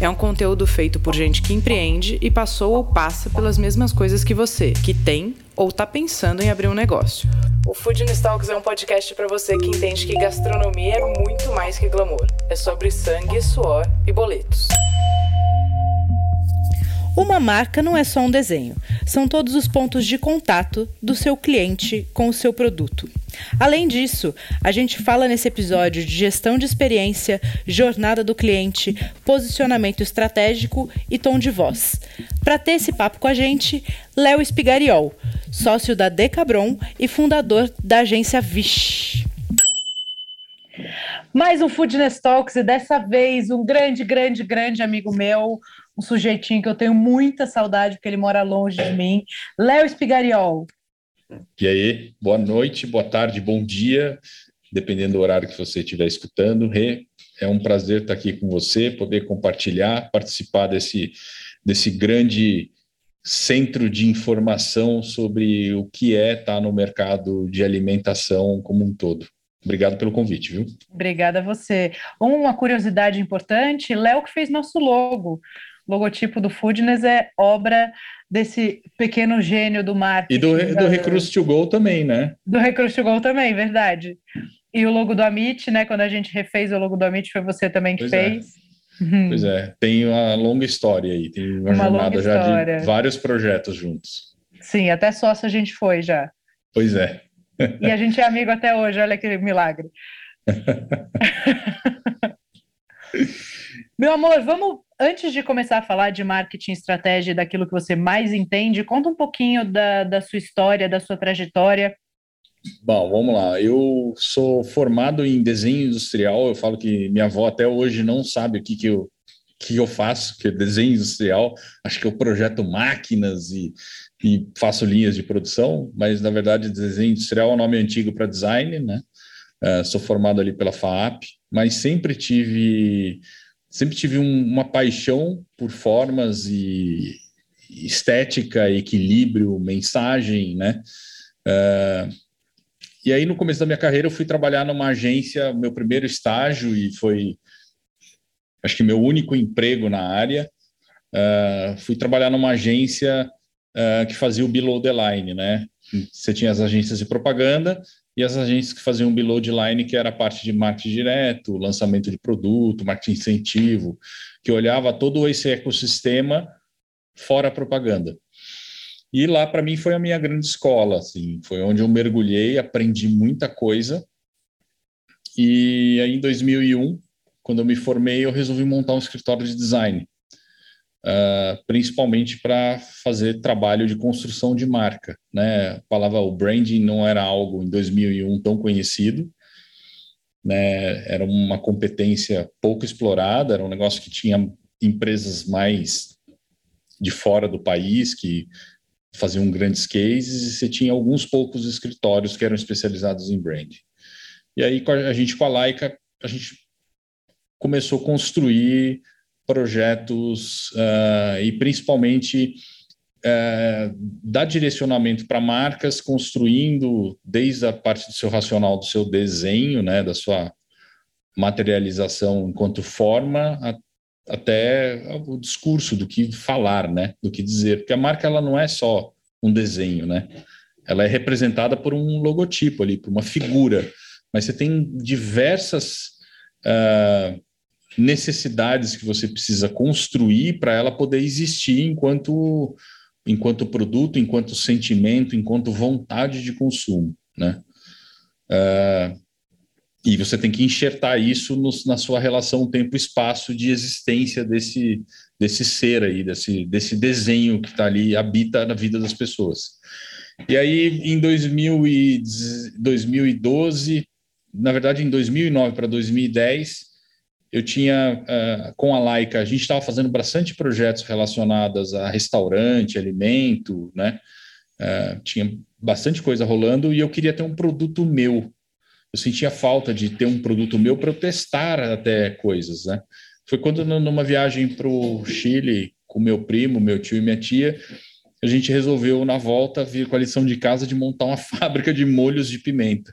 É um conteúdo feito por gente que empreende e passou ou passa pelas mesmas coisas que você, que tem ou está pensando em abrir um negócio. O Food Talks é um podcast para você que entende que gastronomia é muito mais que glamour. É sobre sangue, suor e boletos. Uma marca não é só um desenho, são todos os pontos de contato do seu cliente com o seu produto. Além disso, a gente fala nesse episódio de gestão de experiência, jornada do cliente, posicionamento estratégico e tom de voz. Para ter esse papo com a gente, Léo Espigariol, sócio da Decabron e fundador da agência Vish. Mais um Foodness Talks e dessa vez um grande, grande, grande amigo meu, um sujeitinho que eu tenho muita saudade porque ele mora longe de mim, Léo Espigariol. E aí, boa noite, boa tarde, bom dia, dependendo do horário que você estiver escutando. Rê, é um prazer estar aqui com você, poder compartilhar, participar desse, desse grande centro de informação sobre o que é estar no mercado de alimentação como um todo. Obrigado pelo convite, viu? Obrigada a você. Uma curiosidade importante, Léo que fez nosso logo logotipo do Foodness é obra desse pequeno gênio do marketing. E do, do Recruit to Go também, né? Do Recruit to Go também, verdade. E o logo do Amit, né? Quando a gente refez o logo do Amit, foi você também que pois é. fez. É. Pois é, tem uma longa história aí, tem uma, uma jornada já de vários projetos juntos. Sim, até sócio a gente foi já. Pois é. E a gente é amigo até hoje, olha que milagre. Meu amor, vamos antes de começar a falar de marketing, estratégia, daquilo que você mais entende, conta um pouquinho da, da sua história, da sua trajetória. Bom, vamos lá. Eu sou formado em desenho industrial. Eu falo que minha avó até hoje não sabe o que, que eu que eu faço, que é desenho industrial. Acho que eu projeto máquinas e, e faço linhas de produção, mas na verdade desenho industrial é um nome antigo para design, né? Uh, sou formado ali pela FAAP, mas sempre tive sempre tive um, uma paixão por formas e estética, equilíbrio, mensagem, né? Uh, e aí, no começo da minha carreira, eu fui trabalhar numa agência, meu primeiro estágio, e foi, acho que, meu único emprego na área. Uh, fui trabalhar numa agência uh, que fazia o below the line, né? Você tinha as agências de propaganda e as agências que faziam below the line, que era a parte de marketing direto, lançamento de produto, marketing incentivo, que olhava todo esse ecossistema fora a propaganda. E lá, para mim, foi a minha grande escola, assim, foi onde eu mergulhei, aprendi muita coisa. E aí, em 2001, quando eu me formei, eu resolvi montar um escritório de design uh, principalmente para fazer trabalho de construção de marca. Né? A palavra o branding não era algo em 2001 tão conhecido, né? era uma competência pouco explorada, era um negócio que tinha empresas mais de fora do país que faziam grandes cases e você tinha alguns poucos escritórios que eram especializados em branding. E aí a gente com a Laika, a gente começou a construir projetos uh, e principalmente uh, dar direcionamento para marcas, construindo desde a parte do seu racional, do seu desenho, né, da sua materialização enquanto forma, a, até o discurso do que falar, né, do que dizer, porque a marca ela não é só um desenho, né, ela é representada por um logotipo ali, por uma figura, mas você tem diversas uh, necessidades que você precisa construir para ela poder existir enquanto enquanto produto, enquanto sentimento, enquanto vontade de consumo, né? Uh, e você tem que enxertar isso no, na sua relação tempo-espaço de existência desse, desse ser aí, desse, desse desenho que está ali, habita na vida das pessoas. E aí, em 2000 e, 2012, na verdade, em 2009 para 2010, eu tinha, uh, com a Laika, a gente estava fazendo bastante projetos relacionados a restaurante, alimento, né? Uh, tinha bastante coisa rolando e eu queria ter um produto meu. Eu sentia falta de ter um produto meu para eu testar até coisas, né? foi quando numa viagem para o Chile com meu primo, meu tio e minha tia, a gente resolveu na volta vir com a lição de casa de montar uma fábrica de molhos de pimenta.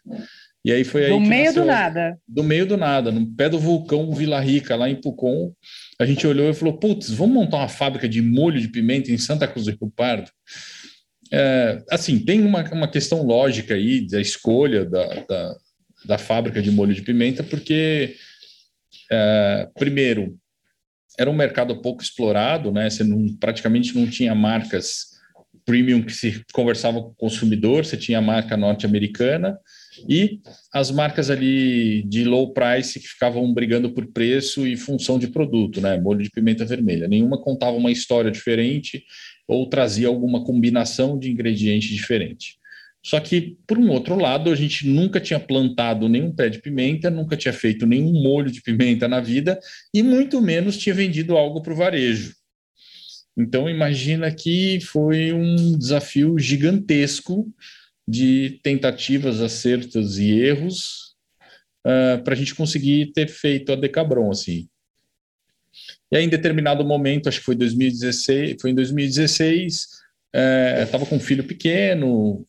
E aí foi aí do meio do nada. Do meio do nada, no pé do vulcão Vila Rica, lá em Pucon, a gente olhou e falou: putz, vamos montar uma fábrica de molho de pimenta em Santa Cruz do Rio Pardo? É, assim, tem uma, uma questão lógica aí da escolha da, da, da fábrica de molho de pimenta, porque, é, primeiro, era um mercado pouco explorado, né? Você não, praticamente não tinha marcas premium que se conversava com o consumidor, você tinha a marca norte-americana e as marcas ali de low price que ficavam brigando por preço e função de produto, né? Molho de pimenta vermelha. Nenhuma contava uma história diferente ou trazia alguma combinação de ingrediente diferente. Só que, por um outro lado, a gente nunca tinha plantado nenhum pé de pimenta, nunca tinha feito nenhum molho de pimenta na vida e muito menos tinha vendido algo para o varejo. Então, imagina que foi um desafio gigantesco de tentativas, acertos e erros uh, para a gente conseguir ter feito a Decabron, assim. E aí, em determinado momento, acho que foi 2016, foi em 2016, estava uh, com um filho pequeno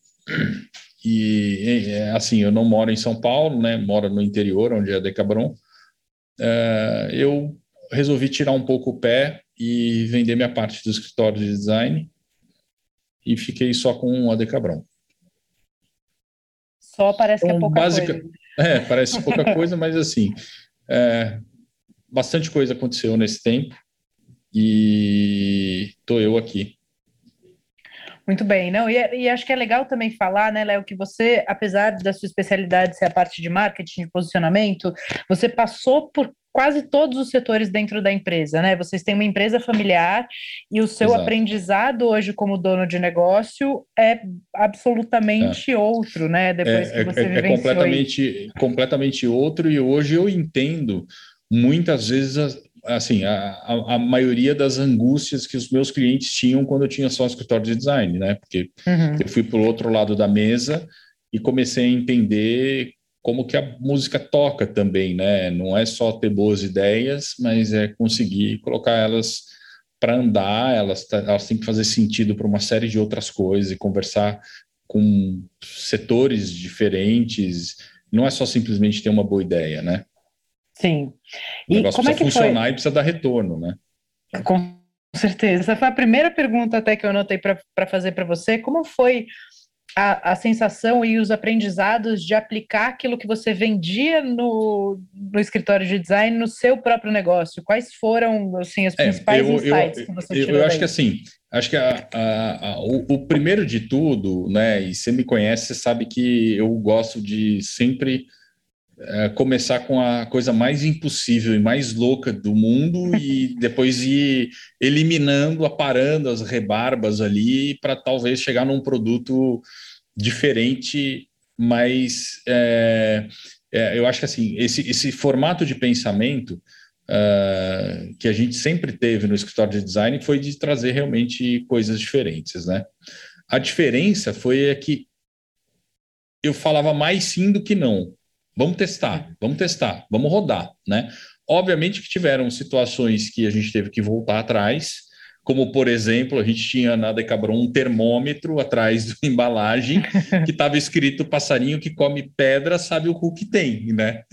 e, assim, eu não moro em São Paulo, né? Moro no interior, onde é Decabron. Uh, eu resolvi tirar um pouco o pé e vender minha parte do escritório de design e fiquei só com a Decabron. Só parece então, que é então, pouca básica, coisa. É, parece pouca coisa, mas assim, é, bastante coisa aconteceu nesse tempo e estou eu aqui. Muito bem, não, e, e, acho que é legal também falar, né, Léo, que você, apesar da sua especialidade ser a parte de marketing e posicionamento, você passou por quase todos os setores dentro da empresa, né? Vocês têm uma empresa familiar e o seu Exato. aprendizado hoje como dono de negócio é absolutamente é. outro, né? Depois é, que você é, é completamente, completamente outro e hoje eu entendo muitas vezes assim a, a, a, maioria das angústias que os meus clientes tinham quando eu tinha só escritório de design, né? Porque uhum. eu fui para o outro lado da mesa e comecei a entender como que a música toca também, né? Não é só ter boas ideias, mas é conseguir colocar elas para andar, elas, elas têm que fazer sentido para uma série de outras coisas e conversar com setores diferentes. Não é só simplesmente ter uma boa ideia, né? Sim. O e negócio como precisa é que funcionar foi? e precisa dar retorno, né? Com certeza. Essa foi a primeira pergunta até que eu anotei para fazer para você. Como foi a, a sensação e os aprendizados de aplicar aquilo que você vendia no, no escritório de design no seu próprio negócio? Quais foram assim, os é, principais é, eu, insights eu, que você tirou? Eu, eu acho que assim, acho que a, a, o, o, primeiro de tudo, né? E você me conhece, você sabe que eu gosto de sempre é, começar com a coisa mais impossível e mais louca do mundo e depois ir eliminando, aparando as rebarbas ali para talvez chegar num produto diferente, mas é, é, eu acho que assim esse, esse formato de pensamento uh, que a gente sempre teve no escritório de design foi de trazer realmente coisas diferentes, né? A diferença foi que eu falava mais sim do que não. Vamos testar, vamos testar, vamos rodar, né? Obviamente que tiveram situações que a gente teve que voltar atrás, como por exemplo, a gente tinha na Decabron um termômetro atrás da embalagem que estava escrito passarinho que come pedra sabe o cu que tem, né?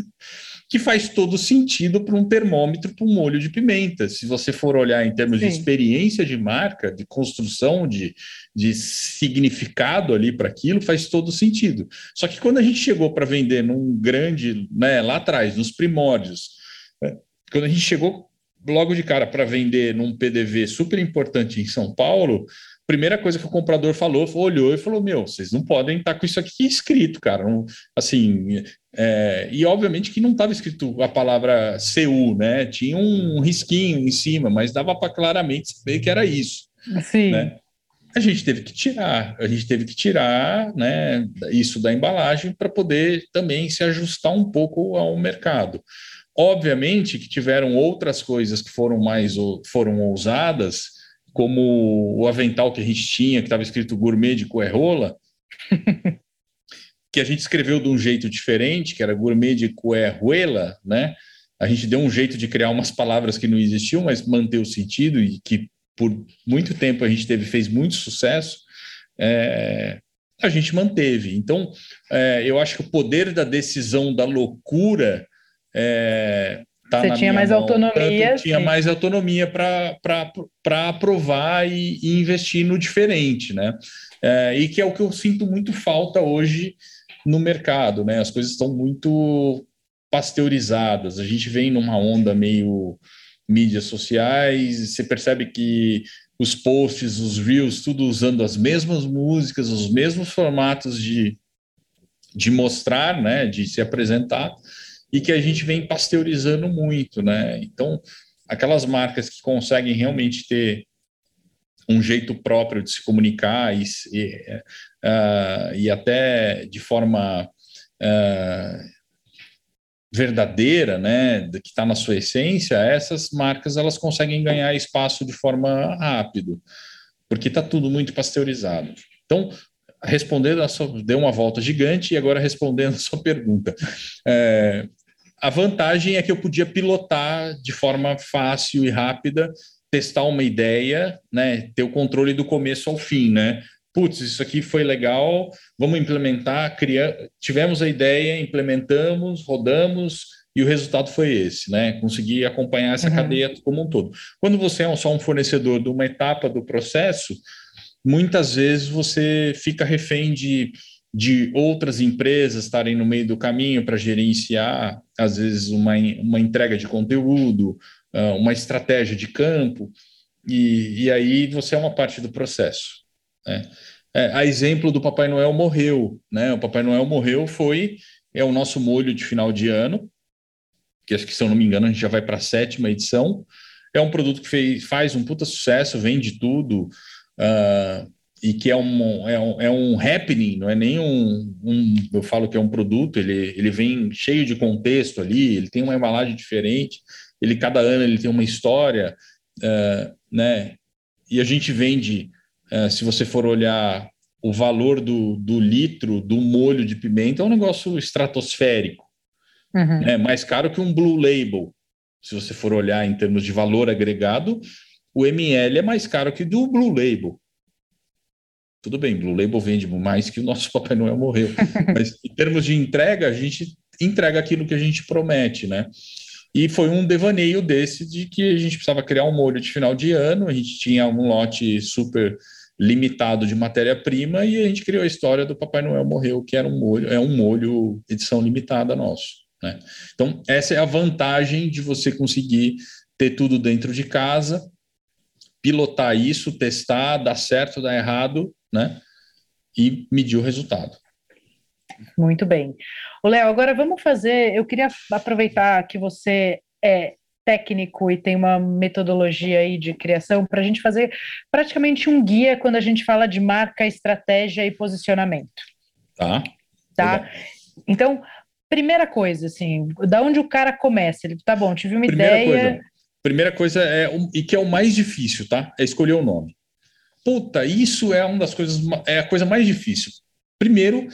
Que faz todo sentido para um termômetro para um molho de pimenta. Se você for olhar em termos Sim. de experiência de marca, de construção, de, de significado ali para aquilo, faz todo sentido. Só que quando a gente chegou para vender num grande, né, lá atrás, nos primórdios, né, quando a gente chegou logo de cara para vender num PDV super importante em São Paulo, primeira coisa que o comprador falou, olhou e falou: Meu, vocês não podem estar tá com isso aqui escrito, cara. Não, assim, é, e obviamente que não estava escrito a palavra CU, né? Tinha um risquinho em cima, mas dava para claramente saber que era isso. Sim. Né? A gente teve que tirar, a gente teve que tirar né, isso da embalagem para poder também se ajustar um pouco ao mercado. Obviamente que tiveram outras coisas que foram mais foram ousadas, como o avental que a gente tinha, que estava escrito gourmet de coerrola, que a gente escreveu de um jeito diferente, que era gourmet de coerruela, né? a gente deu um jeito de criar umas palavras que não existiam, mas manter o sentido e que por muito tempo a gente teve fez muito sucesso. É, a gente manteve. Então, é, eu acho que o poder da decisão da loucura é, tá Você tinha mais mão. autonomia. tinha sim. mais autonomia para aprovar e, e, investir no diferente, né? É, e que é o que eu sinto muito falta hoje no mercado, né? As coisas estão muito pasteurizadas. A gente vem numa onda meio mídias sociais, você percebe que os posts, os reels, tudo usando as mesmas músicas, os mesmos formatos de, de mostrar, né, de se apresentar, e que a gente vem pasteurizando muito, né? Então, aquelas marcas que conseguem realmente ter um jeito próprio de se comunicar e, e, uh, e até de forma uh, verdadeira, né, que está na sua essência, essas marcas elas conseguem ganhar espaço de forma rápido, porque está tudo muito pasteurizado. Então, respondendo a sua, deu uma volta gigante e agora respondendo a sua pergunta, é, a vantagem é que eu podia pilotar de forma fácil e rápida, testar uma ideia, né, ter o controle do começo ao fim, né, putz, isso aqui foi legal, vamos implementar, criar, tivemos a ideia, implementamos, rodamos, e o resultado foi esse, né? Conseguir acompanhar essa uhum. cadeia como um todo. Quando você é só um fornecedor de uma etapa do processo, muitas vezes você fica refém de, de outras empresas estarem no meio do caminho para gerenciar, às vezes, uma, uma entrega de conteúdo, ah, uma estratégia de campo, e, e aí você é uma parte do processo. Né? É, a exemplo do Papai Noel morreu, né? O Papai Noel morreu foi é o nosso molho de final de ano, que acho que se eu não me engano a gente já vai para a sétima edição. É um produto que fez, faz um puta sucesso, vende tudo uh, e que é um, é, um, é um happening, não é nem um, um, eu falo que é um produto, ele, ele vem cheio de contexto ali, ele tem uma embalagem diferente, ele cada ano ele tem uma história, uh, né? E a gente vende é, se você for olhar o valor do, do litro do molho de pimenta, é um negócio estratosférico. Uhum. É mais caro que um Blue Label. Se você for olhar em termos de valor agregado, o ML é mais caro que do Blue Label. Tudo bem, Blue Label vende mais que o nosso Papai Noel morreu. Mas em termos de entrega, a gente entrega aquilo que a gente promete, né? E foi um devaneio desse de que a gente precisava criar um molho de final de ano, a gente tinha um lote super limitado de matéria-prima e a gente criou a história do Papai Noel morreu, que era um molho, é um molho edição limitada nosso. Né? Então, essa é a vantagem de você conseguir ter tudo dentro de casa, pilotar isso, testar, dar certo, dar errado, né? E medir o resultado. Muito bem. O Léo, agora vamos fazer. Eu queria aproveitar que você é técnico e tem uma metodologia aí de criação para a gente fazer praticamente um guia quando a gente fala de marca, estratégia e posicionamento. Tá. Tá. Então, primeira coisa, assim, da onde o cara começa? Ele, tá bom, tive uma primeira ideia. Coisa, primeira coisa é, e que é o mais difícil, tá? É escolher o nome. Puta, isso é uma das coisas, é a coisa mais difícil. Primeiro,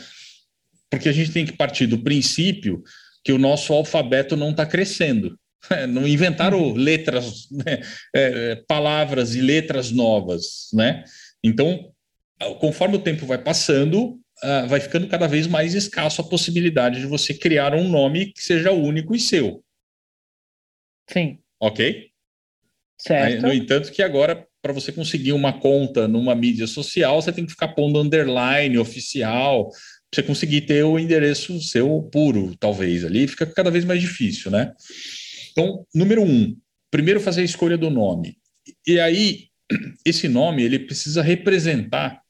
porque a gente tem que partir do princípio que o nosso alfabeto não está crescendo. Não inventaram uhum. letras, né? é, palavras e letras novas, né? Então, conforme o tempo vai passando, uh, vai ficando cada vez mais escasso a possibilidade de você criar um nome que seja único e seu. Sim. Ok? Certo. No entanto, que agora, para você conseguir uma conta numa mídia social, você tem que ficar pondo underline oficial, você conseguir ter o endereço seu puro, talvez, ali, fica cada vez mais difícil, né? Então, número um, primeiro fazer a escolha do nome. E aí, esse nome ele precisa representar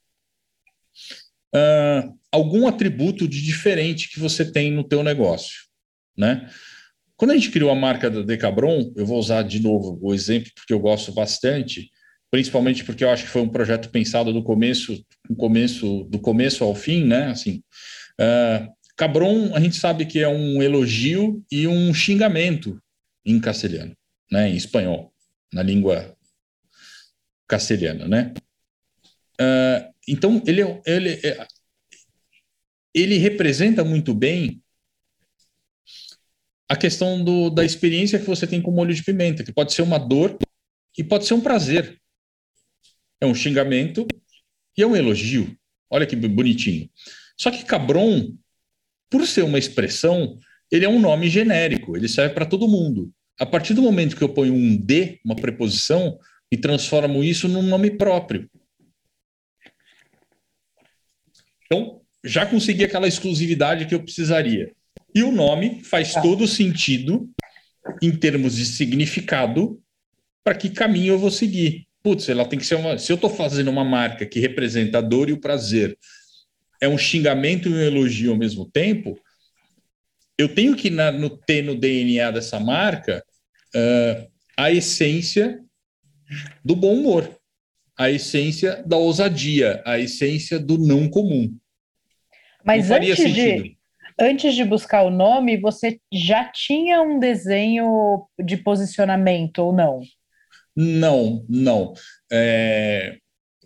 uh, algum atributo de diferente que você tem no teu negócio, né? Quando a gente criou a marca da Decabron, eu vou usar de novo o exemplo porque eu gosto bastante, principalmente porque eu acho que foi um projeto pensado do começo, do começo, do começo ao fim, né? Assim, uh, Cabron, a gente sabe que é um elogio e um xingamento em castelhano, né, em espanhol, na língua castelhana, né? Uh, então ele ele é, ele representa muito bem a questão do, da experiência que você tem com molho de pimenta, que pode ser uma dor e pode ser um prazer. É um xingamento e é um elogio. Olha que bonitinho. Só que Cabron, por ser uma expressão, ele é um nome genérico, ele serve para todo mundo. A partir do momento que eu ponho um D, uma preposição, e transformo isso num nome próprio. Então, já consegui aquela exclusividade que eu precisaria. E o nome faz tá. todo sentido em termos de significado para que caminho eu vou seguir. Putz, ela tem que ser uma. Se eu estou fazendo uma marca que representa a dor e o prazer, é um xingamento e um elogio ao mesmo tempo, eu tenho que na, no, ter no DNA dessa marca uh, a essência do bom humor, a essência da ousadia, a essência do não comum. Mas não antes sentido. de antes de buscar o nome, você já tinha um desenho de posicionamento ou não? Não, não. É...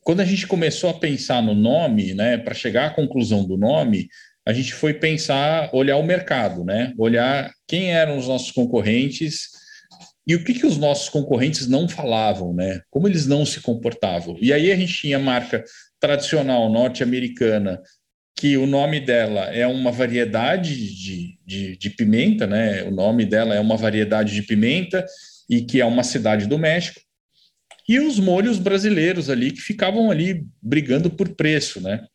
Quando a gente começou a pensar no nome, né, para chegar à conclusão do nome, a gente foi pensar, olhar o mercado, né, olhar quem eram os nossos concorrentes e o que, que os nossos concorrentes não falavam, né, como eles não se comportavam. E aí a gente tinha marca tradicional norte-americana que o nome dela é uma variedade de, de, de, pimenta, né? O nome dela é uma variedade de pimenta e que é uma cidade do México. E os molhos brasileiros ali que ficavam ali brigando por preço, né?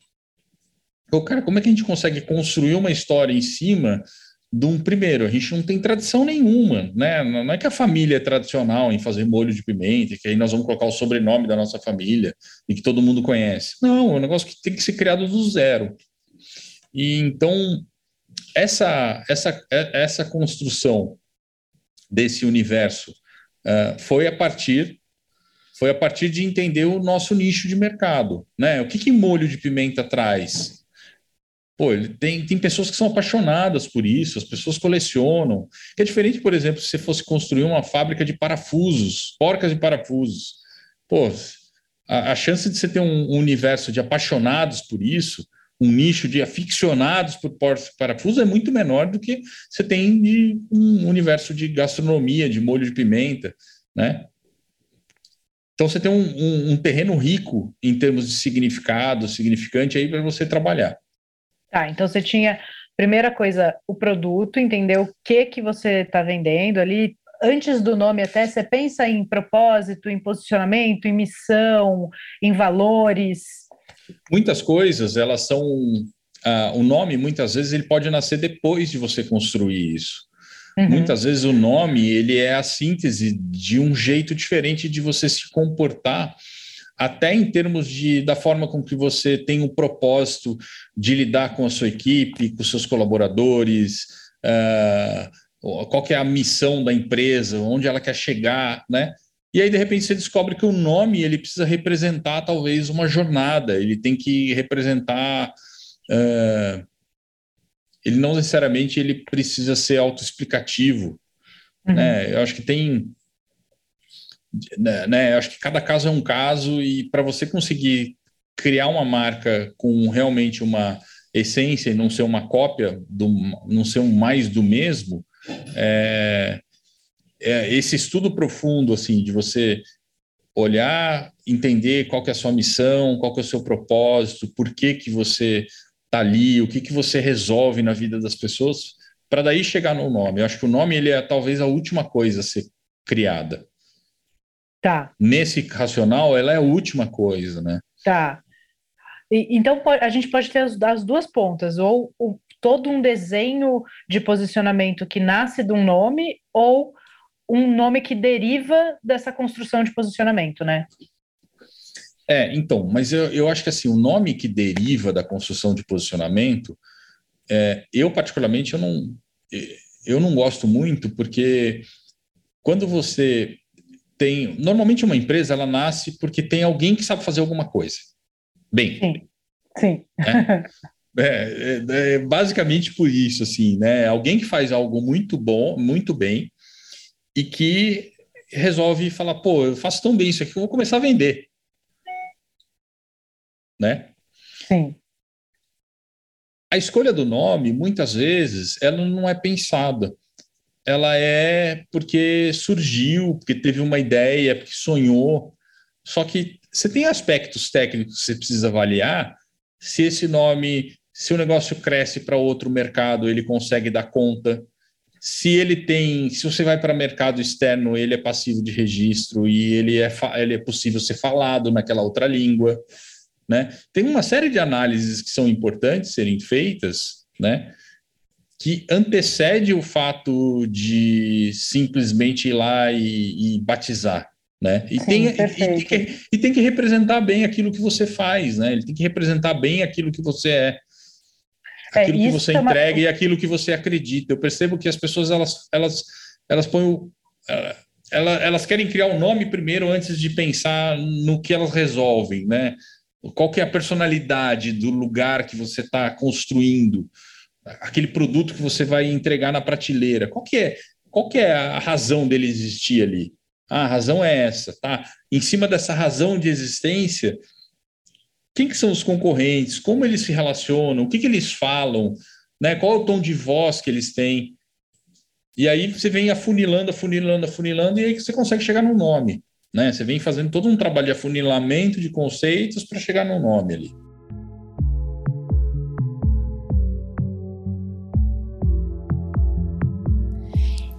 Então, cara, como é que a gente consegue construir uma história em cima de um primeiro? A gente não tem tradição nenhuma, né? Não é que a família é tradicional em fazer molho de pimenta, que aí nós vamos colocar o sobrenome da nossa família e que todo mundo conhece. Não, é um negócio que tem que ser criado do zero. E então essa essa essa construção desse universo uh, foi a partir foi a partir de entender o nosso nicho de mercado, né? O que, que molho de pimenta traz? Pô, ele tem, tem pessoas que são apaixonadas por isso, as pessoas colecionam. É diferente, por exemplo, se você fosse construir uma fábrica de parafusos, porcas de parafusos. Pô, a, a chance de você ter um, um universo de apaixonados por isso um nicho de aficionados por portos parafusos é muito menor do que você tem de um universo de gastronomia, de molho de pimenta, né? Então você tem um, um, um terreno rico em termos de significado, significante aí para você trabalhar. Tá, então você tinha, primeira coisa, o produto, entender o que que você está vendendo ali, antes do nome até, você pensa em propósito, em posicionamento, em missão, em valores, muitas coisas, elas são. Uh, o nome, muitas vezes, ele pode nascer depois de você construir isso. Uhum. Muitas vezes o nome ele é a síntese de um jeito diferente de você se comportar, até em termos de, da forma com que você tem um propósito de lidar com a sua equipe, com seus colaboradores, uh, qual é a missão da empresa, onde ela quer chegar, né? E aí, de repente, você descobre que o nome ele precisa representar talvez uma jornada, ele tem que representar. Uh, ele não necessariamente ele precisa ser autoexplicativo. Uhum. Né? Eu acho que tem. Né, né, eu acho que cada caso é um caso, e para você conseguir criar uma marca com realmente uma essência e não ser uma cópia, do, não ser um mais do mesmo, é, é, esse estudo profundo, assim, de você olhar, entender qual que é a sua missão, qual que é o seu propósito, por que que você está ali, o que que você resolve na vida das pessoas, para daí chegar no nome. Eu acho que o nome ele é talvez a última coisa a ser criada. Tá. Nesse racional, ela é a última coisa, né? Tá. E, então a gente pode ter as, as duas pontas, ou, ou todo um desenho de posicionamento que nasce de um nome, ou um nome que deriva dessa construção de posicionamento, né? É, então, mas eu, eu acho que assim, o nome que deriva da construção de posicionamento, é, eu particularmente eu não, eu não gosto muito, porque quando você tem. Normalmente uma empresa ela nasce porque tem alguém que sabe fazer alguma coisa. Bem. Sim. Sim. É, é, é, basicamente por isso, assim, né? Alguém que faz algo muito bom, muito bem, e que resolve falar, pô, eu faço tão bem isso aqui, eu vou começar a vender. Né? Sim. A escolha do nome, muitas vezes, ela não é pensada. ela é porque surgiu, porque teve uma ideia, porque sonhou. Só que você tem aspectos técnicos que você precisa avaliar. Se esse nome, se o negócio cresce para outro mercado, ele consegue dar conta. Se ele tem, se você vai para mercado externo, ele é passivo de registro e ele é, ele é possível ser falado naquela outra língua. Né? Tem uma série de análises que são importantes serem feitas, né? que antecede o fato de simplesmente ir lá e, e batizar. Né? E, Sim, tem, e, tem que, e, tem que, representar bem aquilo que você faz, né? Ele tem que representar bem aquilo que você é, é aquilo é, que você entrega uma... e aquilo que você acredita. Eu percebo que as pessoas elas elas elas põem o, elas, elas querem criar um nome primeiro antes de pensar no que elas resolvem, né? Qual que é a personalidade do lugar que você está construindo? aquele produto que você vai entregar na prateleira. Qual que é, qual que é a razão dele existir ali? Ah, a razão é essa, tá? Em cima dessa razão de existência, quem que são os concorrentes? Como eles se relacionam? O que, que eles falam? Né? Qual é o tom de voz que eles têm? E aí você vem afunilando, afunilando, afunilando, e aí você consegue chegar no nome. Né? Você vem fazendo todo um trabalho de afunilamento de conceitos para chegar no nome ali.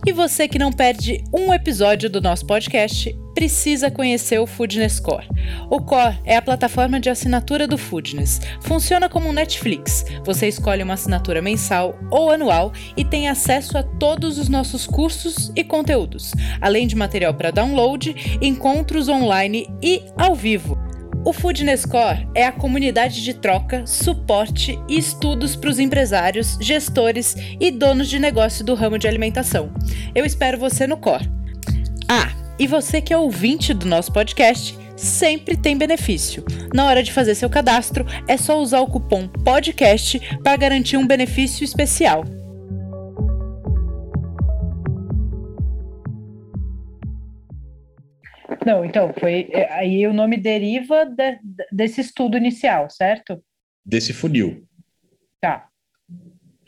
E você que não perde um episódio do nosso podcast, precisa conhecer o Foodness Core. O Core é a plataforma de assinatura do Foodness. Funciona como um Netflix. Você escolhe uma assinatura mensal ou anual e tem acesso a todos os nossos cursos e conteúdos, além de material para download, encontros online e ao vivo. O Foodness Core é a comunidade de troca, suporte e estudos para os empresários, gestores e donos de negócio do ramo de alimentação. Eu espero você no Core. Ah, e você que é ouvinte do nosso podcast, sempre tem benefício. Na hora de fazer seu cadastro, é só usar o cupom PODCAST para garantir um benefício especial. Não, então, foi. É, aí o nome deriva de, desse estudo inicial, certo? Desse funil. Tá.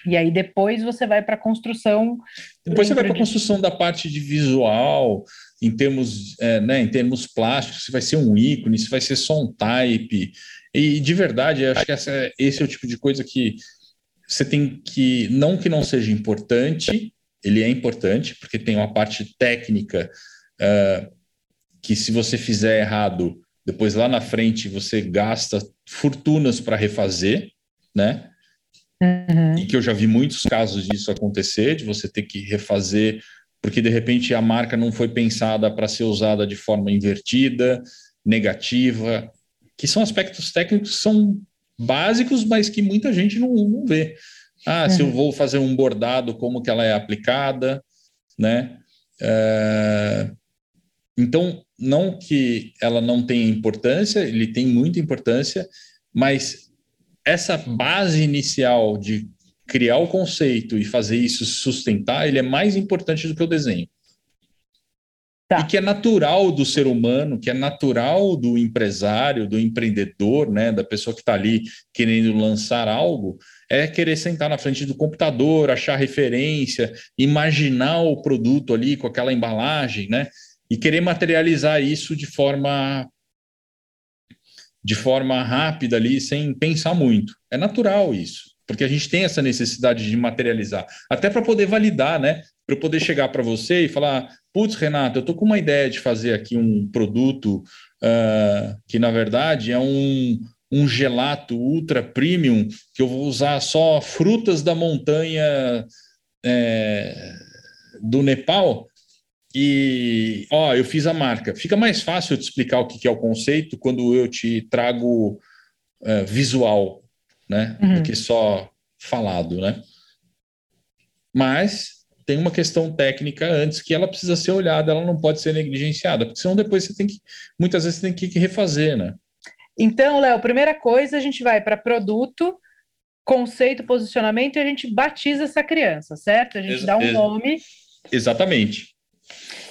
E aí depois você vai para a construção. Depois você vai para a de... construção da parte de visual, em termos, é, né, em termos plásticos, se vai ser um ícone, se vai ser só um type. E de verdade, acho que essa, esse é o tipo de coisa que você tem que. Não que não seja importante, ele é importante, porque tem uma parte técnica. Uh, que se você fizer errado, depois lá na frente você gasta fortunas para refazer, né? Uhum. E que eu já vi muitos casos disso acontecer, de você ter que refazer, porque de repente a marca não foi pensada para ser usada de forma invertida, negativa, que são aspectos técnicos que são básicos, mas que muita gente não, não vê. Ah, uhum. se eu uhum. vou fazer um bordado, como que ela é aplicada, né? É... Então, não que ela não tenha importância, ele tem muita importância, mas essa base inicial de criar o conceito e fazer isso sustentar, ele é mais importante do que o desenho. Tá. E que é natural do ser humano, que é natural do empresário, do empreendedor, né, da pessoa que está ali querendo lançar algo, é querer sentar na frente do computador, achar referência, imaginar o produto ali com aquela embalagem, né? E querer materializar isso de forma de forma rápida ali, sem pensar muito. É natural isso, porque a gente tem essa necessidade de materializar, até para poder validar, né? Para poder chegar para você e falar, putz, Renato, eu estou com uma ideia de fazer aqui um produto uh, que na verdade é um, um gelato ultra premium que eu vou usar só frutas da montanha é, do Nepal e, ó, eu fiz a marca. Fica mais fácil de explicar o que é o conceito quando eu te trago uh, visual, né? Uhum. Do que só falado, né? Mas tem uma questão técnica antes que ela precisa ser olhada, ela não pode ser negligenciada, porque senão depois você tem que, muitas vezes, você tem que refazer, né? Então, Léo, primeira coisa, a gente vai para produto, conceito, posicionamento e a gente batiza essa criança, certo? A gente Ex dá um nome. Exatamente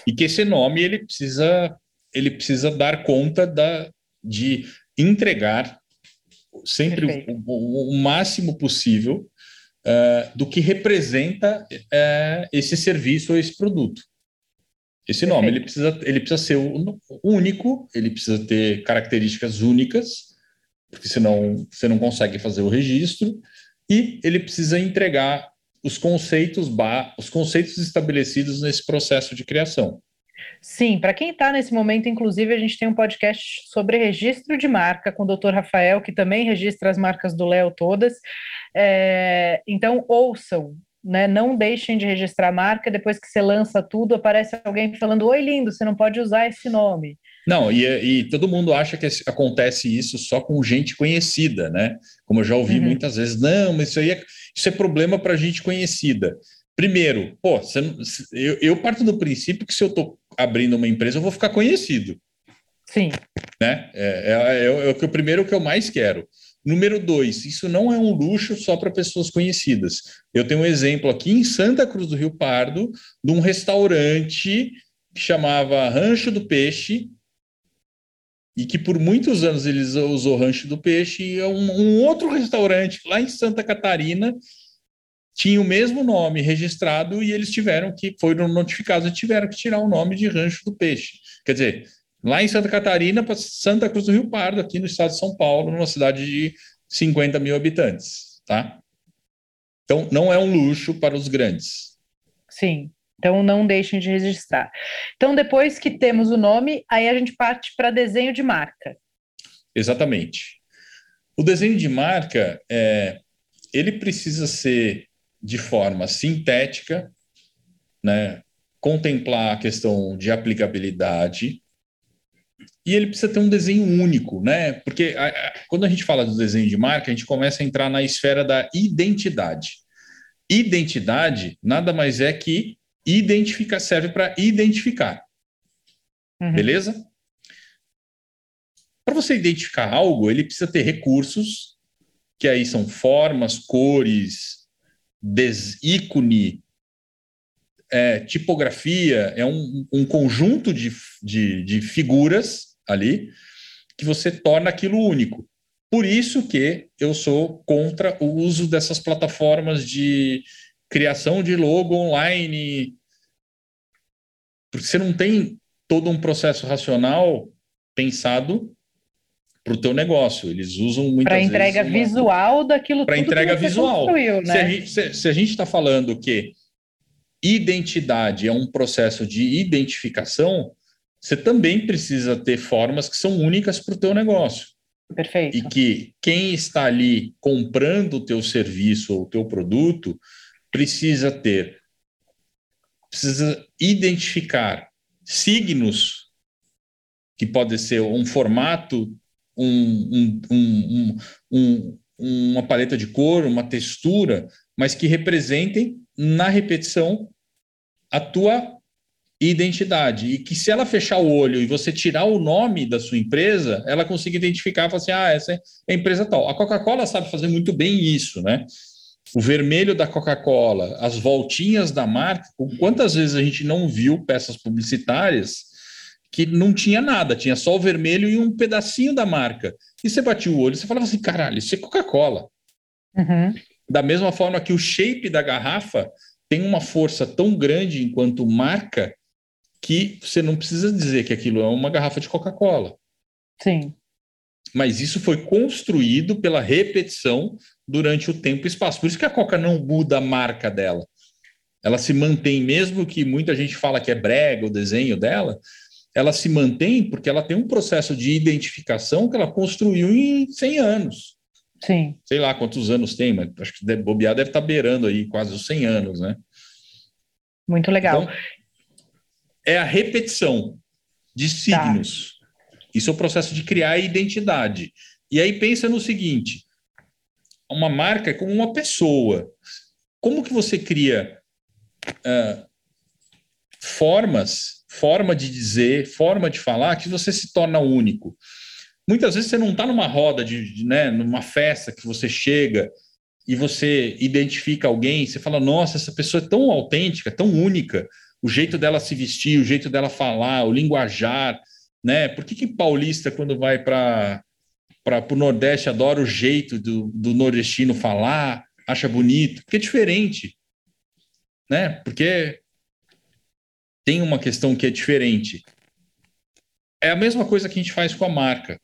e que esse nome ele precisa ele precisa dar conta da, de entregar sempre o, o, máximo possível uh, do que representa uh, esse serviço ou esse produto. Esse nome ele precisa, ele precisa ser único, ele precisa ter características únicas, porque senão você não consegue fazer o registro, e ele precisa entregar os conceitos, os conceitos estabelecidos nesse processo de criação. Sim, para quem está nesse momento, inclusive, a gente tem um podcast sobre registro de marca com o doutor Rafael, que também registra as marcas do Léo todas. É, então, ouçam, né? Não deixem de registrar a marca, depois que você lança tudo, aparece alguém falando: Oi, lindo, você não pode usar esse nome. Não, e, e todo mundo acha que acontece isso só com gente conhecida, né? Como eu já ouvi uhum. muitas vezes, não, mas isso aí é, isso é problema para gente conhecida. Primeiro, pô, eu, eu parto do princípio que se eu estou abrindo uma empresa, eu vou ficar conhecido. Sim. Né? É, é, é, é o que primeiro que eu mais quero. Número dois, isso não é um luxo só para pessoas conhecidas. Eu tenho um exemplo aqui em Santa Cruz do Rio Pardo, de um restaurante que chamava Rancho do Peixe, e que por muitos anos eles usou Rancho do Peixe, e um, um outro restaurante lá em Santa Catarina tinha o mesmo nome registrado e eles tiveram que, foram notificados e tiveram que tirar o nome de Rancho do Peixe. Quer dizer, lá em Santa Catarina para Santa Cruz do Rio Pardo, aqui no estado de São Paulo, numa cidade de 50 mil habitantes, tá? Então, não é um luxo para os grandes. Sim, então não deixem de registrar. Então, depois que temos o nome, aí a gente parte para desenho de marca. Exatamente. O desenho de marca, é, ele precisa ser de forma sintética, né, contemplar a questão de aplicabilidade, e ele precisa ter um desenho único, né? Porque a, a, quando a gente fala do desenho de marca, a gente começa a entrar na esfera da identidade. Identidade nada mais é que identificar, serve para identificar. Uhum. Beleza? Para você identificar algo, ele precisa ter recursos, que aí são formas, cores, ícone, é, tipografia, é um, um conjunto de, de, de figuras ali que você torna aquilo único. Por isso que eu sou contra o uso dessas plataformas de criação de logo online, porque você não tem todo um processo racional pensado para o teu negócio. Eles usam muitas para entrega vezes uma... visual daquilo para entrega visual. Né? Se a gente está falando que identidade é um processo de identificação, você também precisa ter formas que são únicas para o teu negócio. Perfeito. E que quem está ali comprando o teu serviço ou o teu produto precisa ter, precisa identificar signos que pode ser um formato, um, um, um, uma paleta de cor, uma textura, mas que representem na repetição a tua identidade e que se ela fechar o olho e você tirar o nome da sua empresa, ela consiga identificar e falar assim, ah, essa é a empresa tal. A Coca-Cola sabe fazer muito bem isso, né? O vermelho da Coca-Cola, as voltinhas da marca, quantas vezes a gente não viu peças publicitárias que não tinha nada, tinha só o vermelho e um pedacinho da marca. E você batia o olho e você falava assim, caralho, isso é Coca-Cola. Uhum. Da mesma forma que o shape da garrafa tem uma força tão grande enquanto marca que você não precisa dizer que aquilo é uma garrafa de Coca-Cola. Sim. Mas isso foi construído pela repetição durante o tempo e espaço. Por isso que a Coca não muda a marca dela. Ela se mantém, mesmo que muita gente fala que é brega o desenho dela, ela se mantém porque ela tem um processo de identificação que ela construiu em 100 anos. Sim. Sei lá quantos anos tem, mas acho que bobear deve estar tá beirando aí quase os 100 anos, né? Muito legal. Então, é a repetição de signos. Tá. Isso é o processo de criar identidade. E aí pensa no seguinte: uma marca é como uma pessoa. Como que você cria uh, formas, forma de dizer, forma de falar que você se torna único? Muitas vezes você não está numa roda, de, de, né, numa festa que você chega e você identifica alguém, você fala, nossa, essa pessoa é tão autêntica, tão única, o jeito dela se vestir, o jeito dela falar, o linguajar, né? Por que, que paulista, quando vai para o Nordeste, adora o jeito do, do nordestino falar? acha bonito, porque é diferente, né? Porque tem uma questão que é diferente. É a mesma coisa que a gente faz com a marca.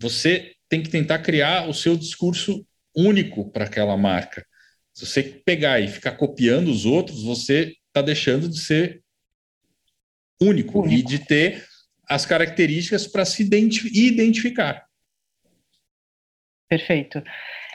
Você tem que tentar criar o seu discurso único para aquela marca. Se você pegar e ficar copiando os outros, você está deixando de ser único, único, e de ter as características para se identificar. Perfeito.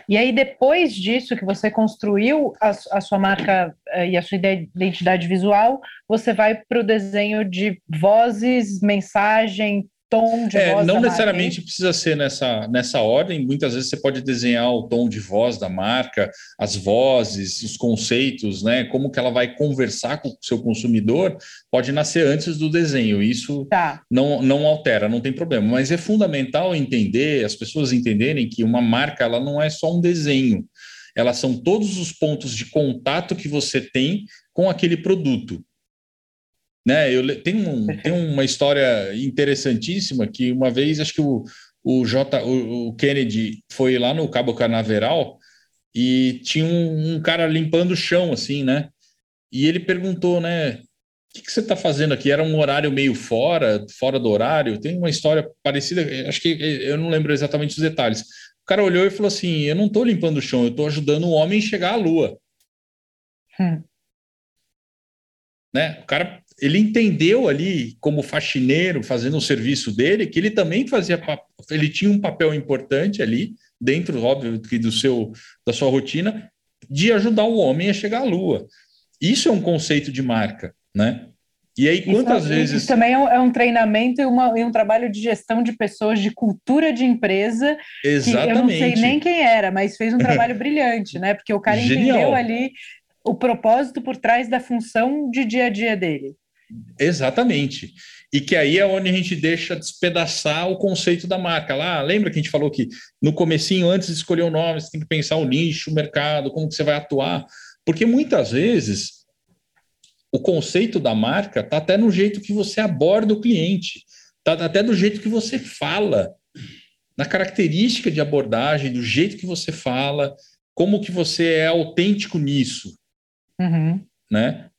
E aí, depois disso, que você construiu a, a sua marca uh, e a sua identidade visual, você vai para o desenho de vozes, mensagem, tom de é, voz. Não necessariamente marca. precisa ser nessa, nessa ordem. Muitas vezes você pode desenhar o tom de voz da marca, as vozes, os conceitos, né? Como que ela vai conversar com o seu consumidor, pode nascer antes do desenho. Isso tá. não, não altera, não tem problema. Mas é fundamental entender, as pessoas entenderem que uma marca ela não é só um desenho. Elas são todos os pontos de contato que você tem com aquele produto. Né? Eu, tem, um, tem uma história interessantíssima que uma vez, acho que o, o, J, o, o Kennedy foi lá no Cabo Canaveral e tinha um, um, cara limpando o chão, assim, né? E ele perguntou, né? O que, que você está fazendo aqui? Era um horário meio fora, fora do horário. Tem uma história parecida, acho que eu não lembro exatamente os detalhes. O cara olhou e falou assim: Eu não estou limpando o chão, eu estou ajudando o homem a chegar à lua. Hum. Né? O cara ele entendeu ali, como faxineiro, fazendo o serviço dele, que ele também fazia, ele tinha um papel importante ali, dentro, óbvio, do seu, da sua rotina, de ajudar o homem a chegar à lua. Isso é um conceito de marca, né? E aí, quantas isso, vezes. Isso também é um, é um treinamento e, uma, e, um trabalho de gestão de pessoas, de cultura de empresa. Exatamente. Que eu não sei nem quem era, mas fez um trabalho brilhante, né? Porque o cara Genial. entendeu ali o propósito por trás da função de dia a dia dele. Exatamente. E que aí é onde a gente deixa despedaçar o conceito da marca. Lá, lembra que a gente falou que no comecinho, antes de escolher o nome, você tem que pensar o nicho, o mercado, como que você vai atuar. Porque muitas vezes o conceito da marca está até no jeito que você aborda o cliente, está até do jeito que você fala, na característica de abordagem, do jeito que você fala, como que você é autêntico nisso. Uhum. Né?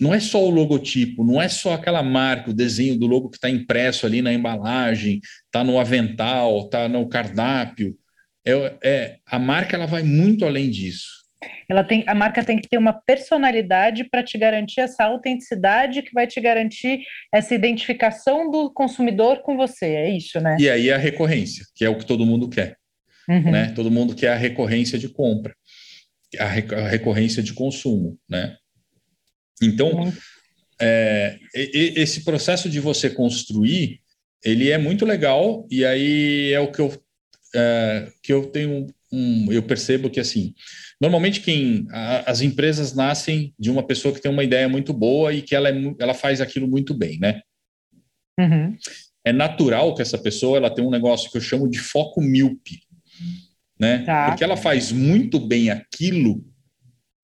Não é só o logotipo, não é só aquela marca, o desenho do logo que está impresso ali na embalagem, está no avental, está no cardápio. É, é, a marca ela vai muito além disso. Ela tem, a marca tem que ter uma personalidade para te garantir essa autenticidade que vai te garantir essa identificação do consumidor com você, é isso, né? E aí a recorrência, que é o que todo mundo quer. Uhum. Né? Todo mundo quer a recorrência de compra, a, a recorrência de consumo, né? Então, é, esse processo de você construir, ele é muito legal e aí é o que eu, é, que eu tenho um, eu percebo que assim, normalmente quem a, as empresas nascem de uma pessoa que tem uma ideia muito boa e que ela, é, ela faz aquilo muito bem, né? Uhum. É natural que essa pessoa ela tenha um negócio que eu chamo de foco míope, né? Tá. Porque ela faz muito bem aquilo,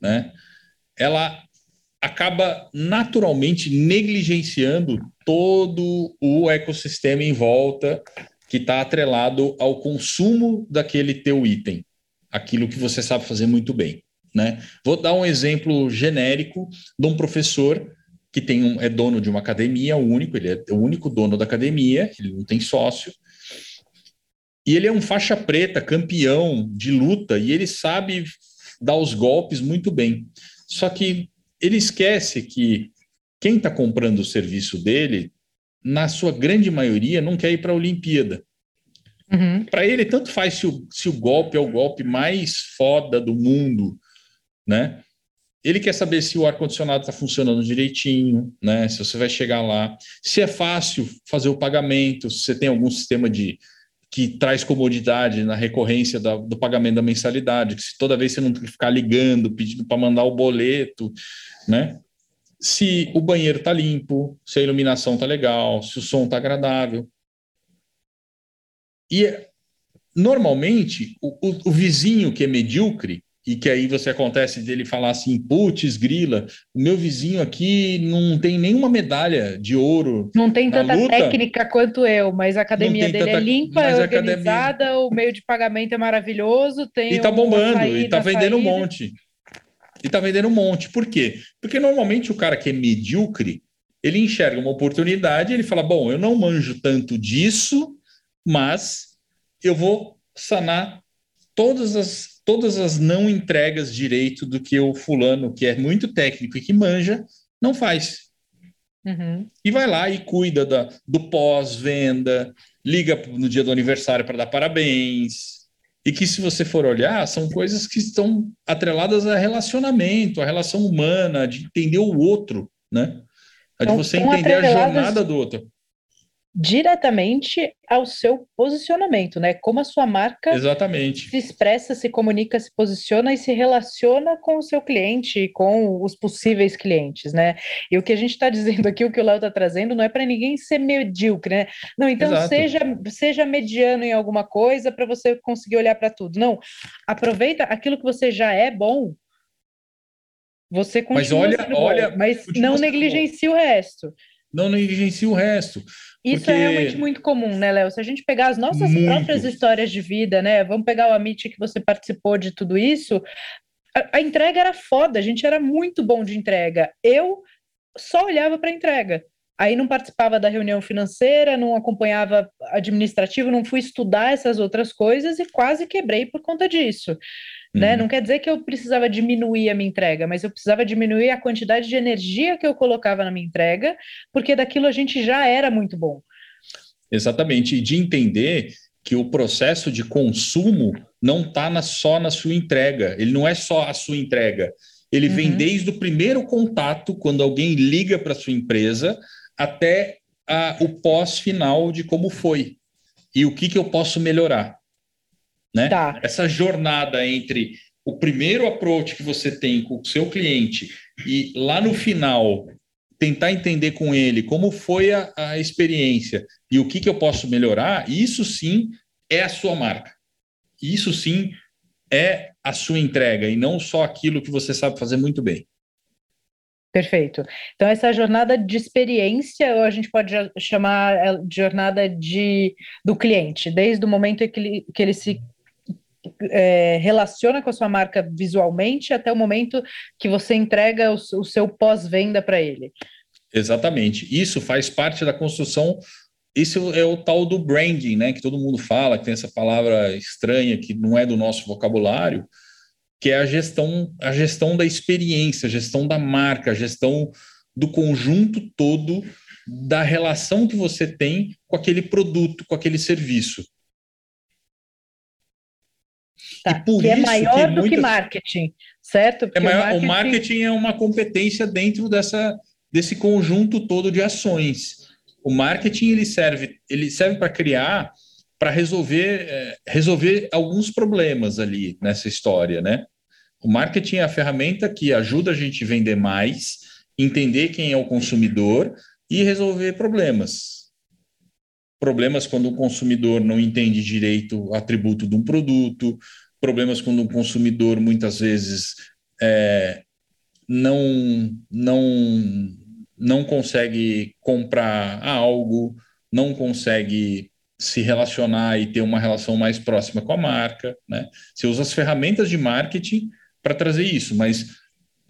né? Ela acaba naturalmente negligenciando todo o ecossistema em volta que está atrelado ao consumo daquele teu item, aquilo que você sabe fazer muito bem. Né? Vou dar um exemplo genérico de um professor que tem um, é dono de uma academia, o único, ele é o único dono da academia, ele não tem sócio, e ele é um faixa preta, campeão de luta, e ele sabe dar os golpes muito bem. Só que ele esquece que quem está comprando o serviço dele, na sua grande maioria, não quer ir para a Olimpíada. Uhum. Para ele, tanto faz se o, se o golpe é o golpe mais foda do mundo, né? Ele quer saber se o ar-condicionado está funcionando direitinho, né? Se você vai chegar lá, se é fácil fazer o pagamento, se você tem algum sistema de que traz comodidade na recorrência da, do pagamento da mensalidade, que se toda vez você não tem que ficar ligando, pedindo para mandar o boleto, né? Se o banheiro está limpo, se a iluminação está legal, se o som está agradável. E normalmente o, o, o, vizinho que é medíocre, e que aí você acontece dele falar assim, putz, grila, o meu vizinho aqui não tem nenhuma medalha de ouro. Não tem tanta luta. técnica quanto eu, mas a academia dele é tanta... é limpa, é organizada, academia... o meio de pagamento é maravilhoso, tem E tá bombando, e tá vendendo saída. um monte. E tá vendendo um monte. Por quê? Porque normalmente o cara que é medíocre, ele enxerga uma oportunidade, ele fala: "Bom, eu não manjo tanto disso, mas eu vou sanar todas as todas as não entregas direito do que o fulano, que é muito técnico e que manja, não faz. Uhum. E vai lá e cuida da, do pós-venda, liga no dia do aniversário para dar parabéns. E que, se você for olhar, são coisas que estão atreladas a relacionamento, a relação humana, de entender o outro, né? A de então, você entender a jornada do outro diretamente ao seu posicionamento, né? Como a sua marca Exatamente. se expressa, se comunica, se posiciona e se relaciona com o seu cliente e com os possíveis clientes, né? E o que a gente está dizendo aqui, o que o Léo está trazendo, não é para ninguém ser medíocre, né? Não, então seja, seja mediano em alguma coisa para você conseguir olhar para tudo. Não, aproveita aquilo que você já é bom. Você continua mas olha, olha, bom, mas não negligencie o resto não negligencie o resto. Isso é porque... é realmente muito comum, né, Léo? Se a gente pegar as nossas muito. próprias histórias de vida, né? Vamos pegar o Amit que você participou de tudo isso. A, a entrega era foda, a gente era muito bom de entrega. Eu só olhava para a entrega. Aí não participava da reunião financeira, não acompanhava administrativo, não fui estudar essas outras coisas e quase quebrei por conta disso. Né? Uhum. Não quer dizer que eu precisava diminuir a minha entrega, mas eu precisava diminuir a quantidade de energia que eu colocava na minha entrega, porque daquilo a gente já era muito bom. Exatamente, e de entender que o processo de consumo não está só na sua entrega, ele não é só a sua entrega, ele uhum. vem desde o primeiro contato, quando alguém liga para a sua empresa, até a, o pós-final de como foi e o que, que eu posso melhorar. Né? Tá. Essa jornada entre o primeiro approach que você tem com o seu cliente e lá no final tentar entender com ele como foi a, a experiência e o que, que eu posso melhorar, isso sim é a sua marca. Isso sim é a sua entrega e não só aquilo que você sabe fazer muito bem. Perfeito. Então, essa jornada de experiência, ou a gente pode chamar de jornada de, do cliente, desde o momento em que ele, que ele se é, relaciona com a sua marca visualmente até o momento que você entrega o, o seu pós-venda para ele. Exatamente. Isso faz parte da construção. Isso é o tal do branding, né? Que todo mundo fala, que tem essa palavra estranha que não é do nosso vocabulário, que é a gestão, a gestão da experiência, a gestão da marca, a gestão do conjunto todo da relação que você tem com aquele produto, com aquele serviço. Tá, que é maior que do que marketing, certo? É maior, o, marketing... o marketing é uma competência dentro dessa, desse conjunto todo de ações. O marketing ele serve, ele serve para criar, para resolver, é, resolver alguns problemas ali nessa história, né? O marketing é a ferramenta que ajuda a gente a vender mais, entender quem é o consumidor e resolver problemas problemas quando o consumidor não entende direito o atributo de um produto, problemas quando o consumidor muitas vezes é, não, não, não consegue comprar algo, não consegue se relacionar e ter uma relação mais próxima com a marca. Né? Você usa as ferramentas de marketing para trazer isso, mas